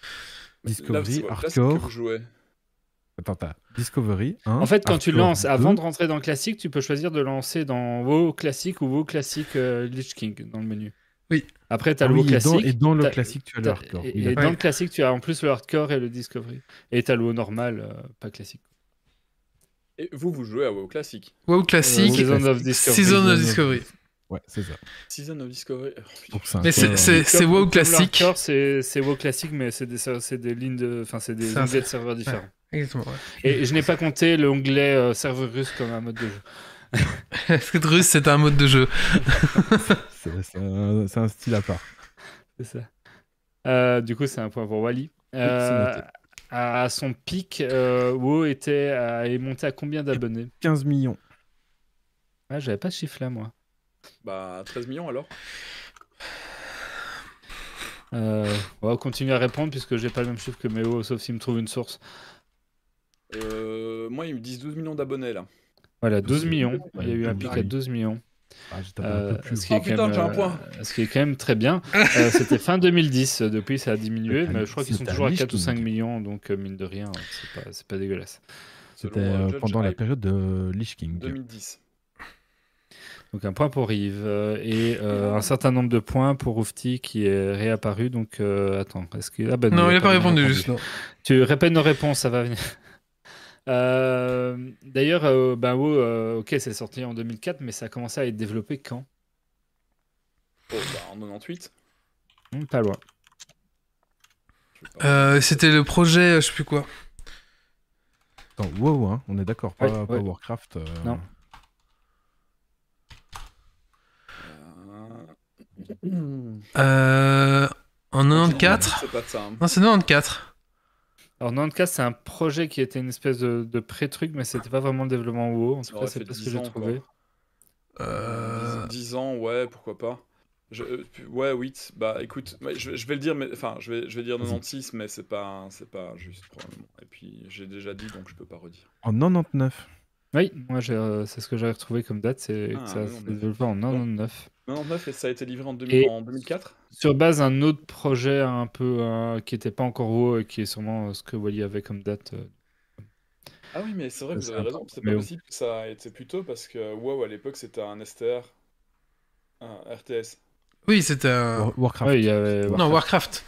Discovery, Là, Hardcore. Attends, t'as Discovery. un, En fait, quand tu lances, avant de rentrer dans le classique, tu peux choisir de lancer dans WoW classique ou WoW classique euh, Lich King dans le menu. Oui. Après, tu as Ah le WoW oui, et dans, classique. et dans le classique, tu as le hardcore. Et, et dans le classique, tu as en plus le hardcore et le discovery. Et tu as le normal, euh, pas classique. Et vous, vous jouez à WoW classique. WoW classique, Euh, Season of classique. Discovery. Season of of- Discovery. Ouais, c'est ça. Season of Discovery. Oh, Mais c'est- Comme- WoW classique. hardcore, c'est WoW classique, mais c'est des, c'est des lignes de. Enfin, c'est des onglets de serveurs différents. Exactement, ouais. Et je n'ai pas compté l'onglet euh, serveur russe comme un mode de jeu. Est-ce que russe c'est un mode de jeu c'est c'est un, c'est un style à part. C'est ça. Euh, du coup, c'est un point pour Wally. Euh, à son pic, euh, WoW était à- est monté à combien d'abonnés? 15 millions. ah, J'avais pas ce chiffre là, moi. Bah, 13 millions alors Euh, on va continuer à répondre puisque j'ai pas le même chiffre que Méo, sauf s'il me trouve une source. euh, Moi, ils me disent 12 millions d'abonnés là. Voilà, 12 C'est- millions. Il y a eu un pic à Paris. 12 millions. Ah, Euh, peu plus. ce, qui est Oh, quand putain, même, un euh, point. ce qui est quand même très bien. Euh, C'était fin 2010. Depuis, ça a diminué, mais un- je crois qu'ils sont toujours à niche 4 ou 5 King. millions. Donc, euh, mine de rien, c'est pas, pas dégueulasse. C'était euh, euh, pendant la période de Lich King. 2010. Donc, un point pour Rive. euh, et euh, un certain nombre de points pour Oufti qui est réapparu. Donc, euh, attends. Est-ce que... ah, bah, Non, il a pas bien répondu, juste. Tu répètes nos réponses, ça va venir. Euh, D'ailleurs, euh, ben, WoW, euh, ok, c'est sorti en 2004, mais ça a commencé à être développé quand? Oh, bah, en 98. Hmm, Pas loin. Euh, C'était le projet, euh, je sais plus quoi. Attends, WoW, hein, on est d'accord, pas, Ouais, pas ouais. Warcraft. euh, Non. En 94 C'est pas de ça. hein. Non, c'est 94. Alors, 94, c'est un projet qui était une espèce de, de pré-truc, mais c'était pas vraiment le développement WoW. En tout cas, c'est pas ce 10 que j'ai ans, trouvé. quoi. Euh, 10, 10 ans, ouais, pourquoi pas. Je, euh, ouais, 8. Bah écoute, ouais, je, vais- je vais le dire, mais enfin, je vais, je vais dire 96, mais c'est pas, c'est pas juste probablement. Et puis j'ai déjà dit, donc je peux pas redire. En 99. Oui, moi, j'ai, euh, c'est ce que j'avais retrouvé comme date, c'est Ah, que ça s'est développé en 99. 99 et ça a été livré en, 2000 Et- en 2004 Sur base d'un autre projet un peu euh, qui était pas encore WoW et qui est sûrement euh, ce que Wally avait comme date. euh. Ah oui, mais c'est vrai, vous avez raison. C'est pas possible que ça ait été plus tôt parce que WoW à l'époque c'était un STR, un RTS. Oui, c'était un. War- Warcraft. Ouais, il y avait Non, Warcraft.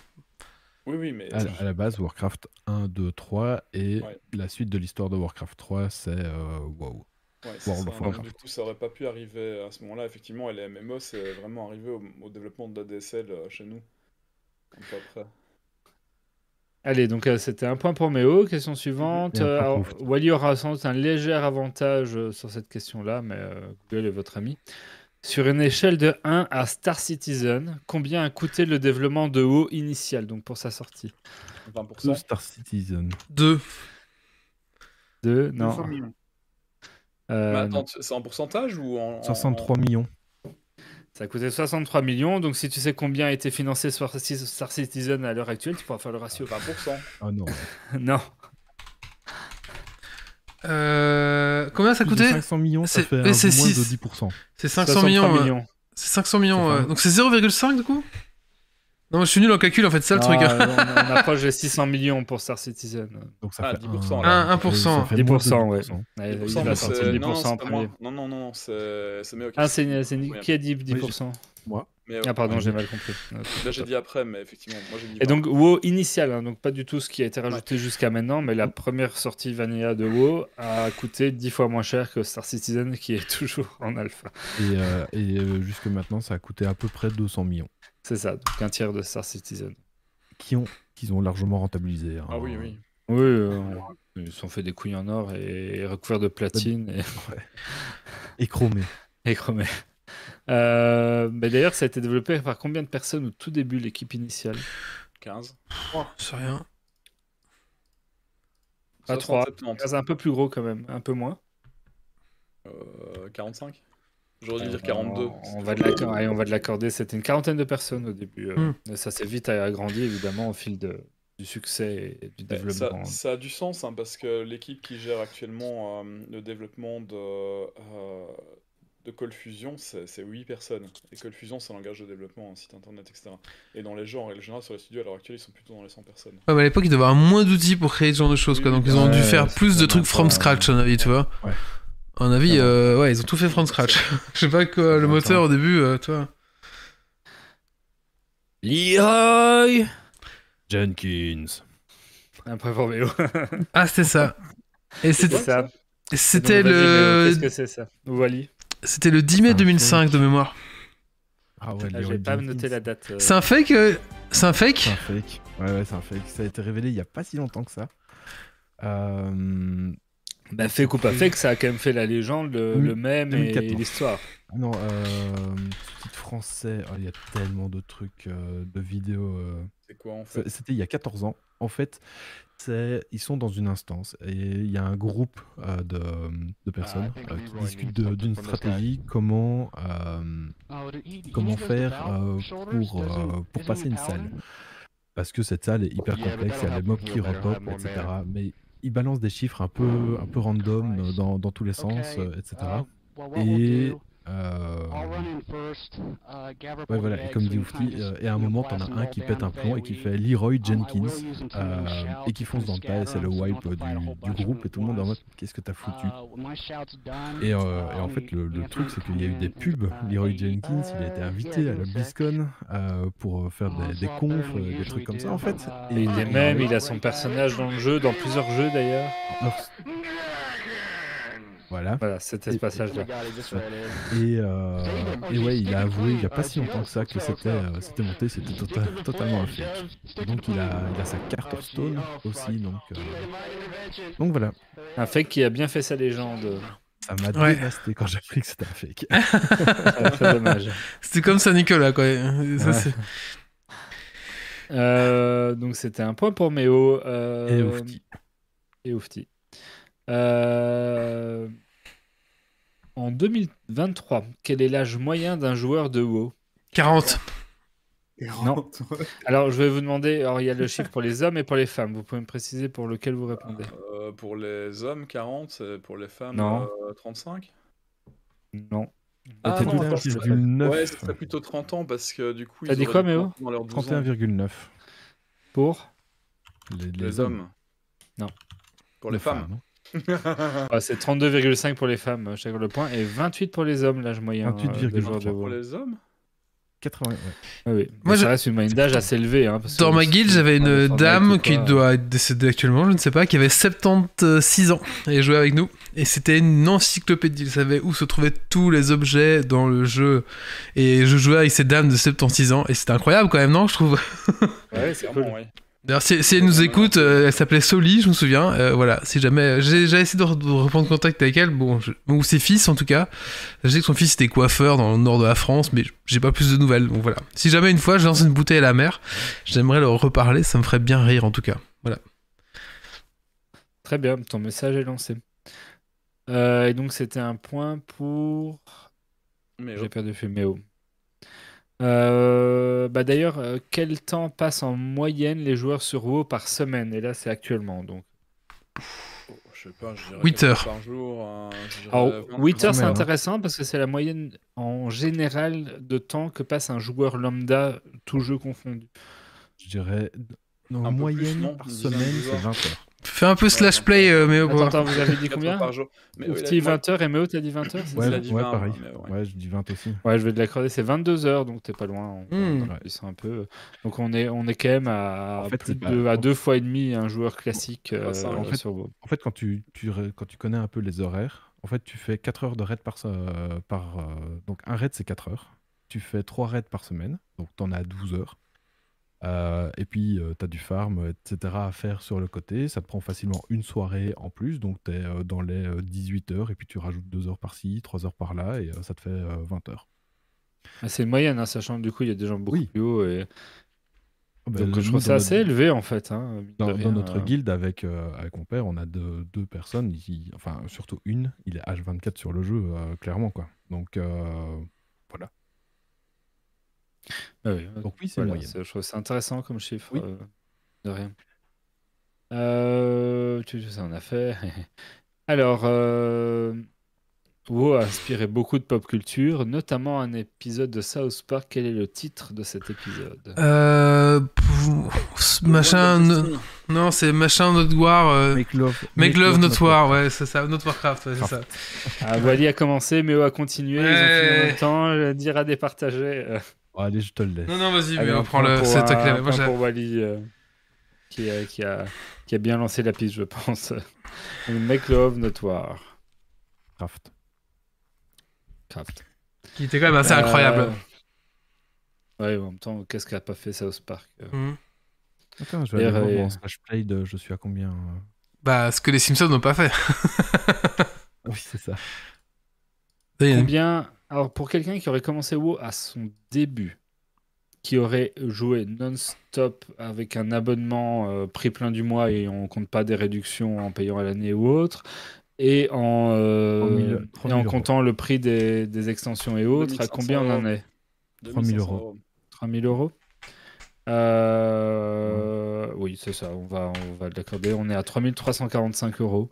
Oui, oui, mais À, à la base, Warcraft 1, 2, 3, et Ouais. la suite de l'histoire de Warcraft 3, c'est euh, WoW. Ouais, c'est World ça, of donc Warcraft. Du coup, ça aurait pas pu arriver à ce moment-là. Effectivement, et les MMO, c'est vraiment arrivé au, au développement de l'ADSL euh, chez nous. Un peu après. Allez, donc euh, c'était un point pour Méo. Question suivante. Euh, alors. Wally aura sans doute un léger avantage euh, sur cette question-là, mais euh, Google est votre ami. Sur une échelle de 1 à Star Citizen, combien a coûté le développement de WoW initial, donc pour sa sortie? 20%. The Star Citizen. 2. 2 200 Non. millions. Euh, Mais attends, c'est en pourcentage ou en. en- 63 millions. Ça a coûté 63 millions, donc si tu sais combien a été financé Star Star Citizen à l'heure actuelle, tu pourras faire le ratio. 20%. Ah non. non, Euh, combien ça de coûtait 500 millions, ça C'est- fait moins de six. 10%. C'est 500 63 millions. euh, millions. C'est 500 millions. C'est euh, ça. donc c'est 0,5 du coup? Non, je suis nul en calcul en fait, c'est ça le truc. euh, on, on approche les 600 millions pour Star Citizen. Donc ça Ah, fait 10%, un- là. Un- ça 1%. fait moins de 10%, ouais. 10%. Ouais, il 10%, va mais sortir c'est- 10% non, en premier. moi. Non, non, non, non, c'est c'est mieux. Ah, c'est qui a dit 10%. Mais, Ah, pardon, j'ai mal compris. Là, j'ai dit après, mais effectivement, moi j'ai dit. Et 20. donc WoW initial, hein, donc pas du tout ce qui a été rajouté jusqu'à maintenant, mais la première sortie vanilla de WoW a coûté 10 fois moins cher que Star Citizen qui est toujours en alpha. Et, euh, et euh, jusque maintenant, ça a coûté à peu près 200 millions. C'est ça, donc un tiers de Star Citizen. Qui ont, qu'ils ont largement rentabilisé. hein. Ah oui, oui. Oui, euh, ils se sont fait des couilles en or et recouverts de platine et, Et chromé. et chromés. Euh, mais d'ailleurs, ça a été développé par combien de personnes au tout début, l'équipe initiale? 15. C'est rien. Pas 60, 3. 70. C'est un peu plus gros quand même, un peu moins. Euh, 45 J'aurais dû dire 42. On, on va de l'accorder. C'était une quarantaine de personnes au début. euh, Hmm. Ça s'est vite agrandi évidemment au fil de, du succès et du Ça, développement. ça a du sens hein, parce que l'équipe qui gère actuellement euh, le développement de, euh, de Cold Fusion, c'est c'est 8 personnes. Et Cold Fusion, c'est un langage de développement, un site internet, etc. Et dans les genres, et le général sur les studios à l'heure actuelle, ils sont plutôt dans les 100 personnes. Ouais, mais à l'époque, ils devaient avoir moins d'outils pour créer ce genre de choses, quoi. Donc, ils ont dû faire plus de trucs from scratch, à mon avis, tu vois. Ouais. À mon avis, euh, ouais, ils ont tout fait from scratch. Je sais pas quoi, le moteur au début, euh, toi. Leroy Jenkins. Un peu pour Méo. Ah, c'était ça. Et c'était ça. c'était le Qu'est-ce que c'est ça? Wally? C'était le 10 mai Un 2005 de mémoire. Ah ouais, vais pas noter la date. euh. C'est un fake euh, C'est un fake C'est un fake. Ouais, ouais, c'est un fake. Ça a été révélé il y a pas si longtemps que ça. Euh, Bah, fake ou pas fake, ça a quand même fait la légende, le, Oui, le même et 2014. l'histoire. Non, euh, français. Oh, il y a tellement de trucs, euh, de vidéos. euh. C'est quoi en fait? C'était il y a 14 ans. En fait, c'est ils sont dans une instance et il y a un groupe euh, de, de personnes think euh, qui discutent d'une stratégie, comment euh, comment faire pour, pour passer une salle. Parce que cette salle est hyper complexe, il y a les mobs qui repopent, etc. Mais ils balancent des chiffres un peu, un peu random euh, dans, dans tous les sens, etc. Et euh, ouais, voilà, et comme dit Oufti, euh, et à un moment, t'en as un qui pète un plomb et qui fait Leroy Jenkins euh, et qui fonce dans le tas, et c'est le wipe du, du groupe, et tout le monde est en mode Qu'est-ce que t'as foutu? Et, euh, et en fait, le, le truc, c'est qu'il y a eu des pubs. Leroy Jenkins, il a été invité à la BlizzCon euh, pour faire des, des confs, des trucs comme ça, en fait. Et il est même, il a son personnage dans le jeu, dans plusieurs jeux d'ailleurs. Voilà. Voilà, c'était ce passage-là. Et, euh, et ouais, il a avoué il n'y a pas si longtemps que ça que c'était euh, monté, c'était tota- totalement un fake. Donc il a, il a sa carte Hearthstone aussi, donc, euh, donc voilà. Un fake qui a bien fait sa légende. Ça m'a Ouais. dévasté quand j'ai appris que c'était un fake. C'est très dommage. C'était comme Saint-Nicolas, quoi. Ça, Ouais. c'est- Euh, donc c'était un point pour Méo. euh, Et Oufti. Et Oufti. Euh, En 2023, quel est l'âge moyen d'un joueur de WoW? 40. Non. Alors je vais vous demander, alors il y a le chiffre pour les hommes et pour les femmes. Vous pouvez me préciser pour lequel vous répondez Euh, Pour les hommes, 40, et pour les femmes, Non. euh, 35 Non. Ah, non, c'est- 31,9. Ouais, ce serait plutôt 30 ans parce que du coup. T'as ils dit quoi, Méo? commencer dans leurs 12 ans. 31,9. Pour? Les, les Les hommes. Non. Pour les femmes. Ah, C'est 32,5 pour les femmes, chacun le point, et 28 pour les hommes, l'âge moyen. euh, des 28,3 joueurs de Pour les hommes 80, ouais. Ah oui. Moi, je- ça reste une moyenne d'âge assez élevée. Hein, parce que Dans ma guilde, j'avais une dame qui doit être décédée actuellement, je ne sais pas, qui avait 76 ans et jouait avec nous. Et c'était une encyclopédie. Elle savait où se trouvaient tous les objets dans le jeu. Et je jouais avec cette dame de 76 ans. Et c'était incroyable quand même, non Je trouve? Ouais, c'est cool. Ouais. D'ailleurs, si, si elle nous écoute, euh, elle s'appelait Soli, je me souviens. Euh, voilà, si jamais. J'ai j'ai essayé de, re- de reprendre contact avec elle, bon, je- ou ses fils en tout cas. Je sais que son fils était coiffeur dans le nord de la France, mais j'ai pas plus de nouvelles. Donc voilà. Si jamais une fois je lance une bouteille à la mer, j'aimerais leur reparler, ça me ferait bien rire en tout cas. Voilà. Très bien, ton message est lancé. Euh, et donc, c'était un point pour. Mais J'ai perdu Fuméo. Euh, bah d'ailleurs, euh, quel temps passent en moyenne les joueurs sur WoW par semaine? Et là, c'est actuellement. Donc. Je sais pas, je dirais 8 quatre heures. par jour. hein, je dirais Alors, 20, 8 heures, c'est hein. intéressant parce que c'est la moyenne en général de temps que passe un joueur lambda, tout jeu confondu. Je dirais, en plus, moyenne non par semaine, c'est joueurs. 20 heures. Fais un peu slash play, euh, mais Attends, attends, vous avez dit combien par jour. Mais oui, Oufti, là, moi- 20 heures et Méo, t'as dit 20 heures c'est Ouais, ça a dit ouais, 20, pareil. mais ouais. Ouais, je dis 20 aussi. Ouais, je vais te l'accorder, c'est 22 heures, donc t'es pas loin. On, Hmm. on un peu. Donc on est, on est quand même à, En fait, plus c'est de à deux fois et demi un joueur classique euh, ça, en fait- sur. En fait, quand tu, tu, quand tu connais un peu les horaires, en fait, tu fais 4 heures de raid par... se- par euh, donc, un raid, c'est 4 heures. Tu fais 3 raids par semaine, donc tu en as 12 heures. Euh, et puis, tu as du farm, etc. à faire sur le côté. Ça te prend facilement une soirée en plus, donc tu es dans les euh, 18 heures, et puis tu rajoutes 2 heures par-ci, 3 heures par-là, et euh, ça te fait euh, 20 heures. Ah, C'est une moyenne, hein, sachant que du coup il y a des gens beaucoup Oui. plus hauts. Et... Oh, bah, Donc je trouve ça assez notre- élevé en fait. hein, Dans, notre euh. guilde avec, euh, avec mon père, on a deux, deux personnes, qui- enfin surtout une, il est H24 sur le jeu, euh, clairement quoi. Donc euh, voilà. Ah oui, Donc oui, c'est voilà, moyen. c'est- je trouve ça intéressant comme chiffre. Oui. euh, de rien. Euh, tu, ça on a fait? Alors, euh, WoW a inspiré beaucoup de pop culture, notamment un épisode de South Park. Quel est le titre de cet épisode? Euh. pff, Machin. no- Non, c'est machin Not War. euh, Make love, Make Love Not War, ouais, c'est ça. Not Warcraft, ouais, c'est ça. Ah, Wally a commencé, Méo a continué. Ils ont fini en Ouais. même temps. Je dire à départager. Euh. Oh, allez, je te le laisse. Non, non, vas-y, mais on prend le. pour C'est toi qui Moi, pour Wally, euh, qui, a, qui, a, qui a bien lancé la piste, je pense. Make Love Not War. Craft. Craft. Qui était quand même assez incroyable. Euh, Ouais, en même temps, qu'est-ce qu'a pas fait South Park euh Mhm. Attends, je vais aller voir euh, mon slash play de je suis à combien. euh. Bah, ce que les Simpsons n'ont pas fait. Oui, c'est ça. Combien Alors, pour quelqu'un qui aurait commencé WoW à son début, qui aurait joué non-stop avec un abonnement euh, prix plein du mois et on compte pas des réductions en payant à l'année ou autre, et en, euh, 3000 et en 3000 comptant le prix des, des extensions et autres, à 2500 combien on en est 3000 euros. 3000 euros Euh, Oui, c'est ça, on va, on va l'accorder. On est à 3345 euros.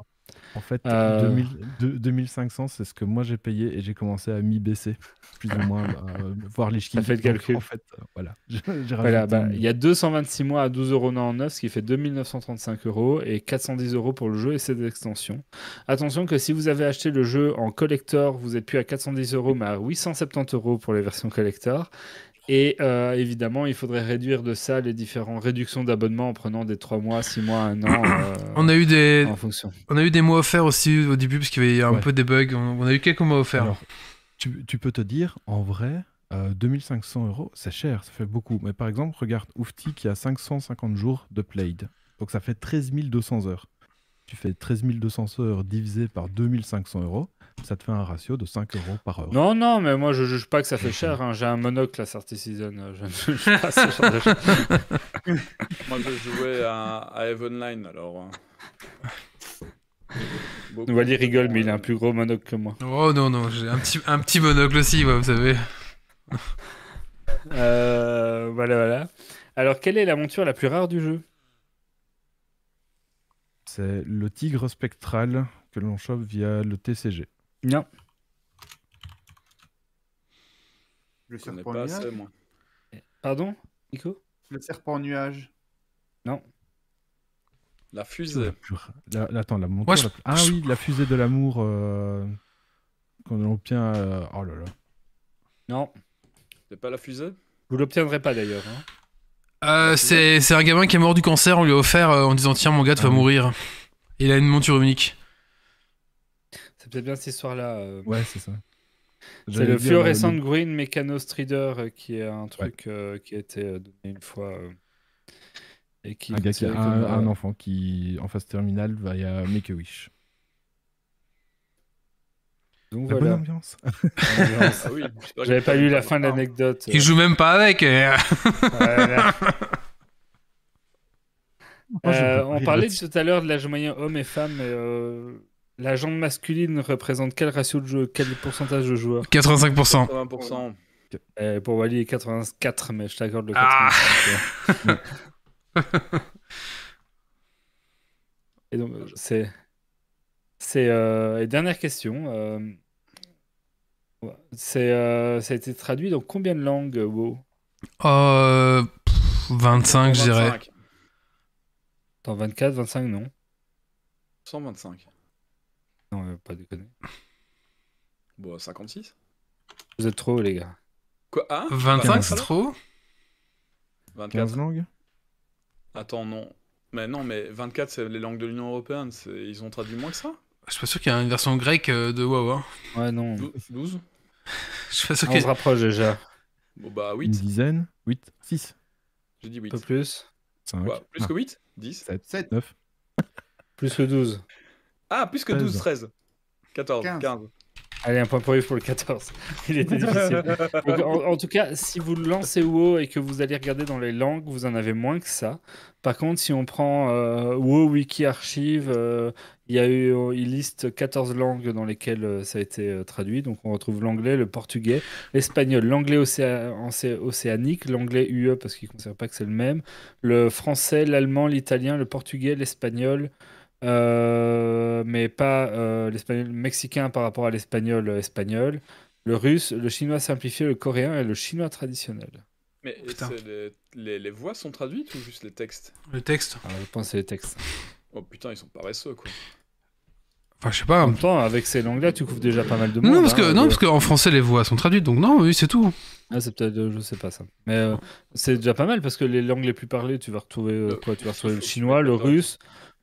En fait, Euh. 2000 deux- 2500, c'est ce que moi j'ai payé et j'ai commencé à mi-baisser, plus ou moins, euh, voir les Ça fait le calcul. En fait, euh, voilà. Bah, il y a 226 mois à 12,99€, ce qui fait 2935 euros et 410 euros pour le jeu et ses extensions. Attention que si vous avez acheté le jeu en collector, vous êtes plus à 410 euros, mais à 870 euros pour les versions collector. Et euh, évidemment, il faudrait réduire de ça les différentes réductions d'abonnement en prenant des 3 mois, 6 mois, 1 an euh, On a eu des, en fonction. on a eu des mois offerts aussi au début parce qu'il y avait un Ouais. peu des bugs. On on a eu quelques mois offerts. Alors, tu, tu peux te dire, en vrai, euh, 2500 euros, c'est cher, ça fait beaucoup. Mais par exemple, regarde Oufti qui a 550 jours de played. Donc ça fait 13 200 heures. Tu fais 13 200 heures divisé par 2500 euros, ça te fait un ratio de 5 euros par heure. Non, non, mais moi je juge pas que ça fait cher. hein. J'ai un monocle à Certi Season. euh, Je ne juge pas ce genre de choses. Moi, je jouais à, à Eve Online, alors. euh. Beaucoup. Wally rigole, mais il a un plus gros monocle que moi. Oh non, non, j'ai un petit, un petit monocle aussi, ouais, vous savez. Euh, voilà, voilà. Alors, quelle est la monture la plus rare du jeu? C'est le tigre spectral que l'on chope via le TCG. Non. Le serpent pas nuage. assez, moi. Pardon, Nico? Le serpent nuage. La fusée. La attends, la monture je- la Ah oui, la fusée de l'amour euh, qu'on obtient. euh, Oh là là. Non. C'est pas la fusée? Vous l'obtiendrez pas d'ailleurs. hein. Euh, c'est un gamin qui est mort du cancer, on lui a offert euh, en disant Tiens, mon gars, tu Ah vas oui. mourir. Il a une monture unique. C'est peut-être bien cette histoire-là. euh. Ouais, c'est ça. C'est le dire, Fluorescent le- Green Mécano Strider euh, qui est un truc euh, qui a été euh, donné une fois. euh, et qui Un gars qui a un, comme, euh, un enfant qui, en phase terminale, va y a Make a Wish. Donc La bonne voilà. ambiance. Ambiance. Ah oui. J'avais pas lu la fin de l'anecdote. Il joue même pas avec. euh. Voilà. Moi, Euh, on parlait tout à l'heure de l'âge moyen homme et femme. euh, la jambe masculine représente quel ratio de jeu, quel pourcentage de joueurs 85%. 80%. Euh, pour Wally, 84, mais je t'accorde le Ah. 85. Et donc, c'est. C'est. euh, et dernière question. euh, C'est, euh, ça a été traduit dans combien de langues, euh, WoW? Euh, pff, 25, je dirais. 125. Dans 24, 25, non 125. Non, euh, pas déconner. Bon, 56. Vous êtes trop, les gars. Quoi Ah 25, 15. c'est trop 24. 15 langues Attends, non. Mais non, mais 24, c'est les langues de l'Union Européenne. Ils ont traduit moins que ça Je suis pas sûr qu'il y a une version grecque euh, de WoW. hein. Ouais, non. Dou- 12 Je suis pas sûr On qu'il se rapproche déjà. Bon, bah Une 8. dizaine 8 6 J'ai dit Un 8. peu plus. 5 Quoi, plus que 8 10 7 7. 9 Plus que 12. Ah, plus que 12, 13. 14, 15. 15. Allez, un point pour Yves pour le 14. Il était difficile. Donc, en, en tout cas, si vous lancez WoW et que vous allez regarder dans les langues, vous en avez moins que ça. Par contre, si on prend euh, WoW Wiki Archive, euh, il y a eu, il liste 14 langues dans lesquelles euh, ça a été euh, traduit. Donc, on retrouve l'anglais, le portugais, l'espagnol, l'anglais océa- océanique, l'anglais UE parce qu'ils ne considèrent pas que c'est le même, le français, l'allemand, l'italien, le portugais, l'espagnol. Euh, mais pas euh, l'espagnol mexicain par rapport à l'espagnol euh, espagnol, le russe, le chinois simplifié, le coréen et le chinois traditionnel. Mais c'est les, les, les voix sont traduites ou juste les textes? Le texte. Alors, je pense que c'est les textes. Oh putain, ils sont paresseux quoi. Enfin, je sais pas. En même temps, avec ces langues-là, tu couvres déjà pas mal de monde. Non, parce que, hein, non, de- parce qu'en français, les voix sont traduites, donc non, oui, c'est tout. Ah, c'est peut-être, euh, je sais pas ça. Mais euh, c'est déjà pas mal parce que les langues les plus parlées, tu vas retrouver euh, Euh, quoi Tu vas retrouver le chinois, le d'accord.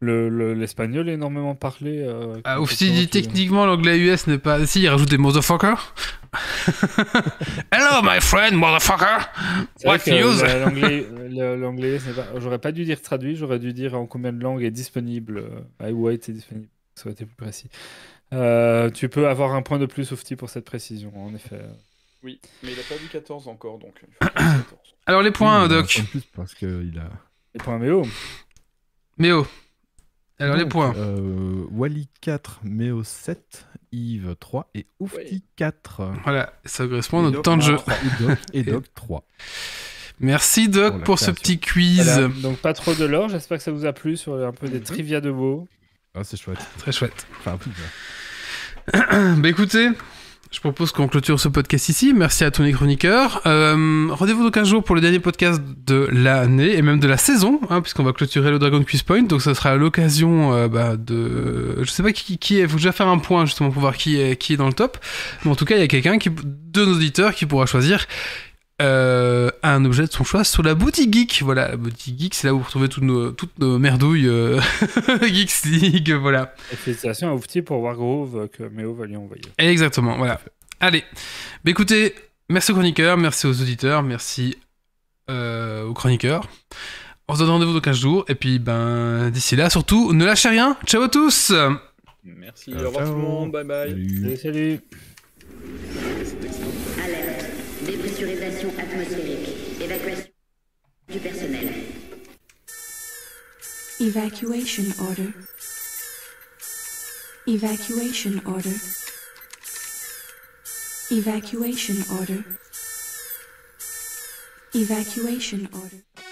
Russe, le, le- l'espagnol est énormément parlé. Euh, Ah, quand ou si dit techniquement l'anglais US n'est pas. Si, il rajoute des motherfuckers. Hello, my friend, motherfucker. What news? la- l'anglais, c'est pas- j'aurais pas dû dire traduit, j'aurais dû dire en combien de langues est disponible. où a été disponible. Ça aurait été plus précis. Euh, tu peux avoir un point de plus, Oufti, pour cette précision, en effet. Oui, mais il a pas dit 14 encore donc. il faut qu'il dise 14. Alors, les points, Oui, Doc. plus parce qu'il a. Les points Méo. Méo. Alors, les Donc, points. euh, Wally 4, Méo 7, Yves 3 et Oufti Ouais. 4. Voilà, ça correspond à notre Doc, temps de jeu. Et Doc, et Doc 3. Merci, Doc, Pour pour ce petit quiz. Voilà. Donc pas trop de l'or, j'espère que ça vous a plu sur un peu des Mhm. trivia de WoW. Ah, c'est chouette. Très chouette. Enfin, oui, bah. bah écoutez, je propose qu'on clôture ce podcast ici. Merci à tous les chroniqueurs. Euh, Rendez-vous donc un jour pour le dernier podcast de l'année et même de la saison, hein, puisqu'on va clôturer le Dragon Quiz Point. Donc ça sera l'occasion euh, bah, de... Je sais pas qui, qui est, faut déjà faire un point justement pour voir qui est, qui est dans le top. Mais en tout cas, il y a quelqu'un, qui, de nos auditeurs, qui pourra choisir euh, un objet de son choix sur la boutique geek. Voilà, la boutique geek, c'est là où vous retrouvez toutes nos, toutes nos merdouilles euh, Geeks League, voilà. Et félicitations à Oufti pour Wargrove euh, que Méo va lui envoyer. Exactement, voilà. Allez, bah écoutez, merci aux chroniqueurs, merci aux auditeurs, merci euh, aux chroniqueurs. On se donne rendez-vous dans 15 jours, et puis ben d'ici là, surtout, ne lâchez rien. Ciao à tous Merci, au revoir tout le monde, bye bye. Salut. Salut, salut. Dépressurisation atmosphérique. Évacuation du personnel. Evacuation order. Evacuation order. Evacuation order. Evacuation order.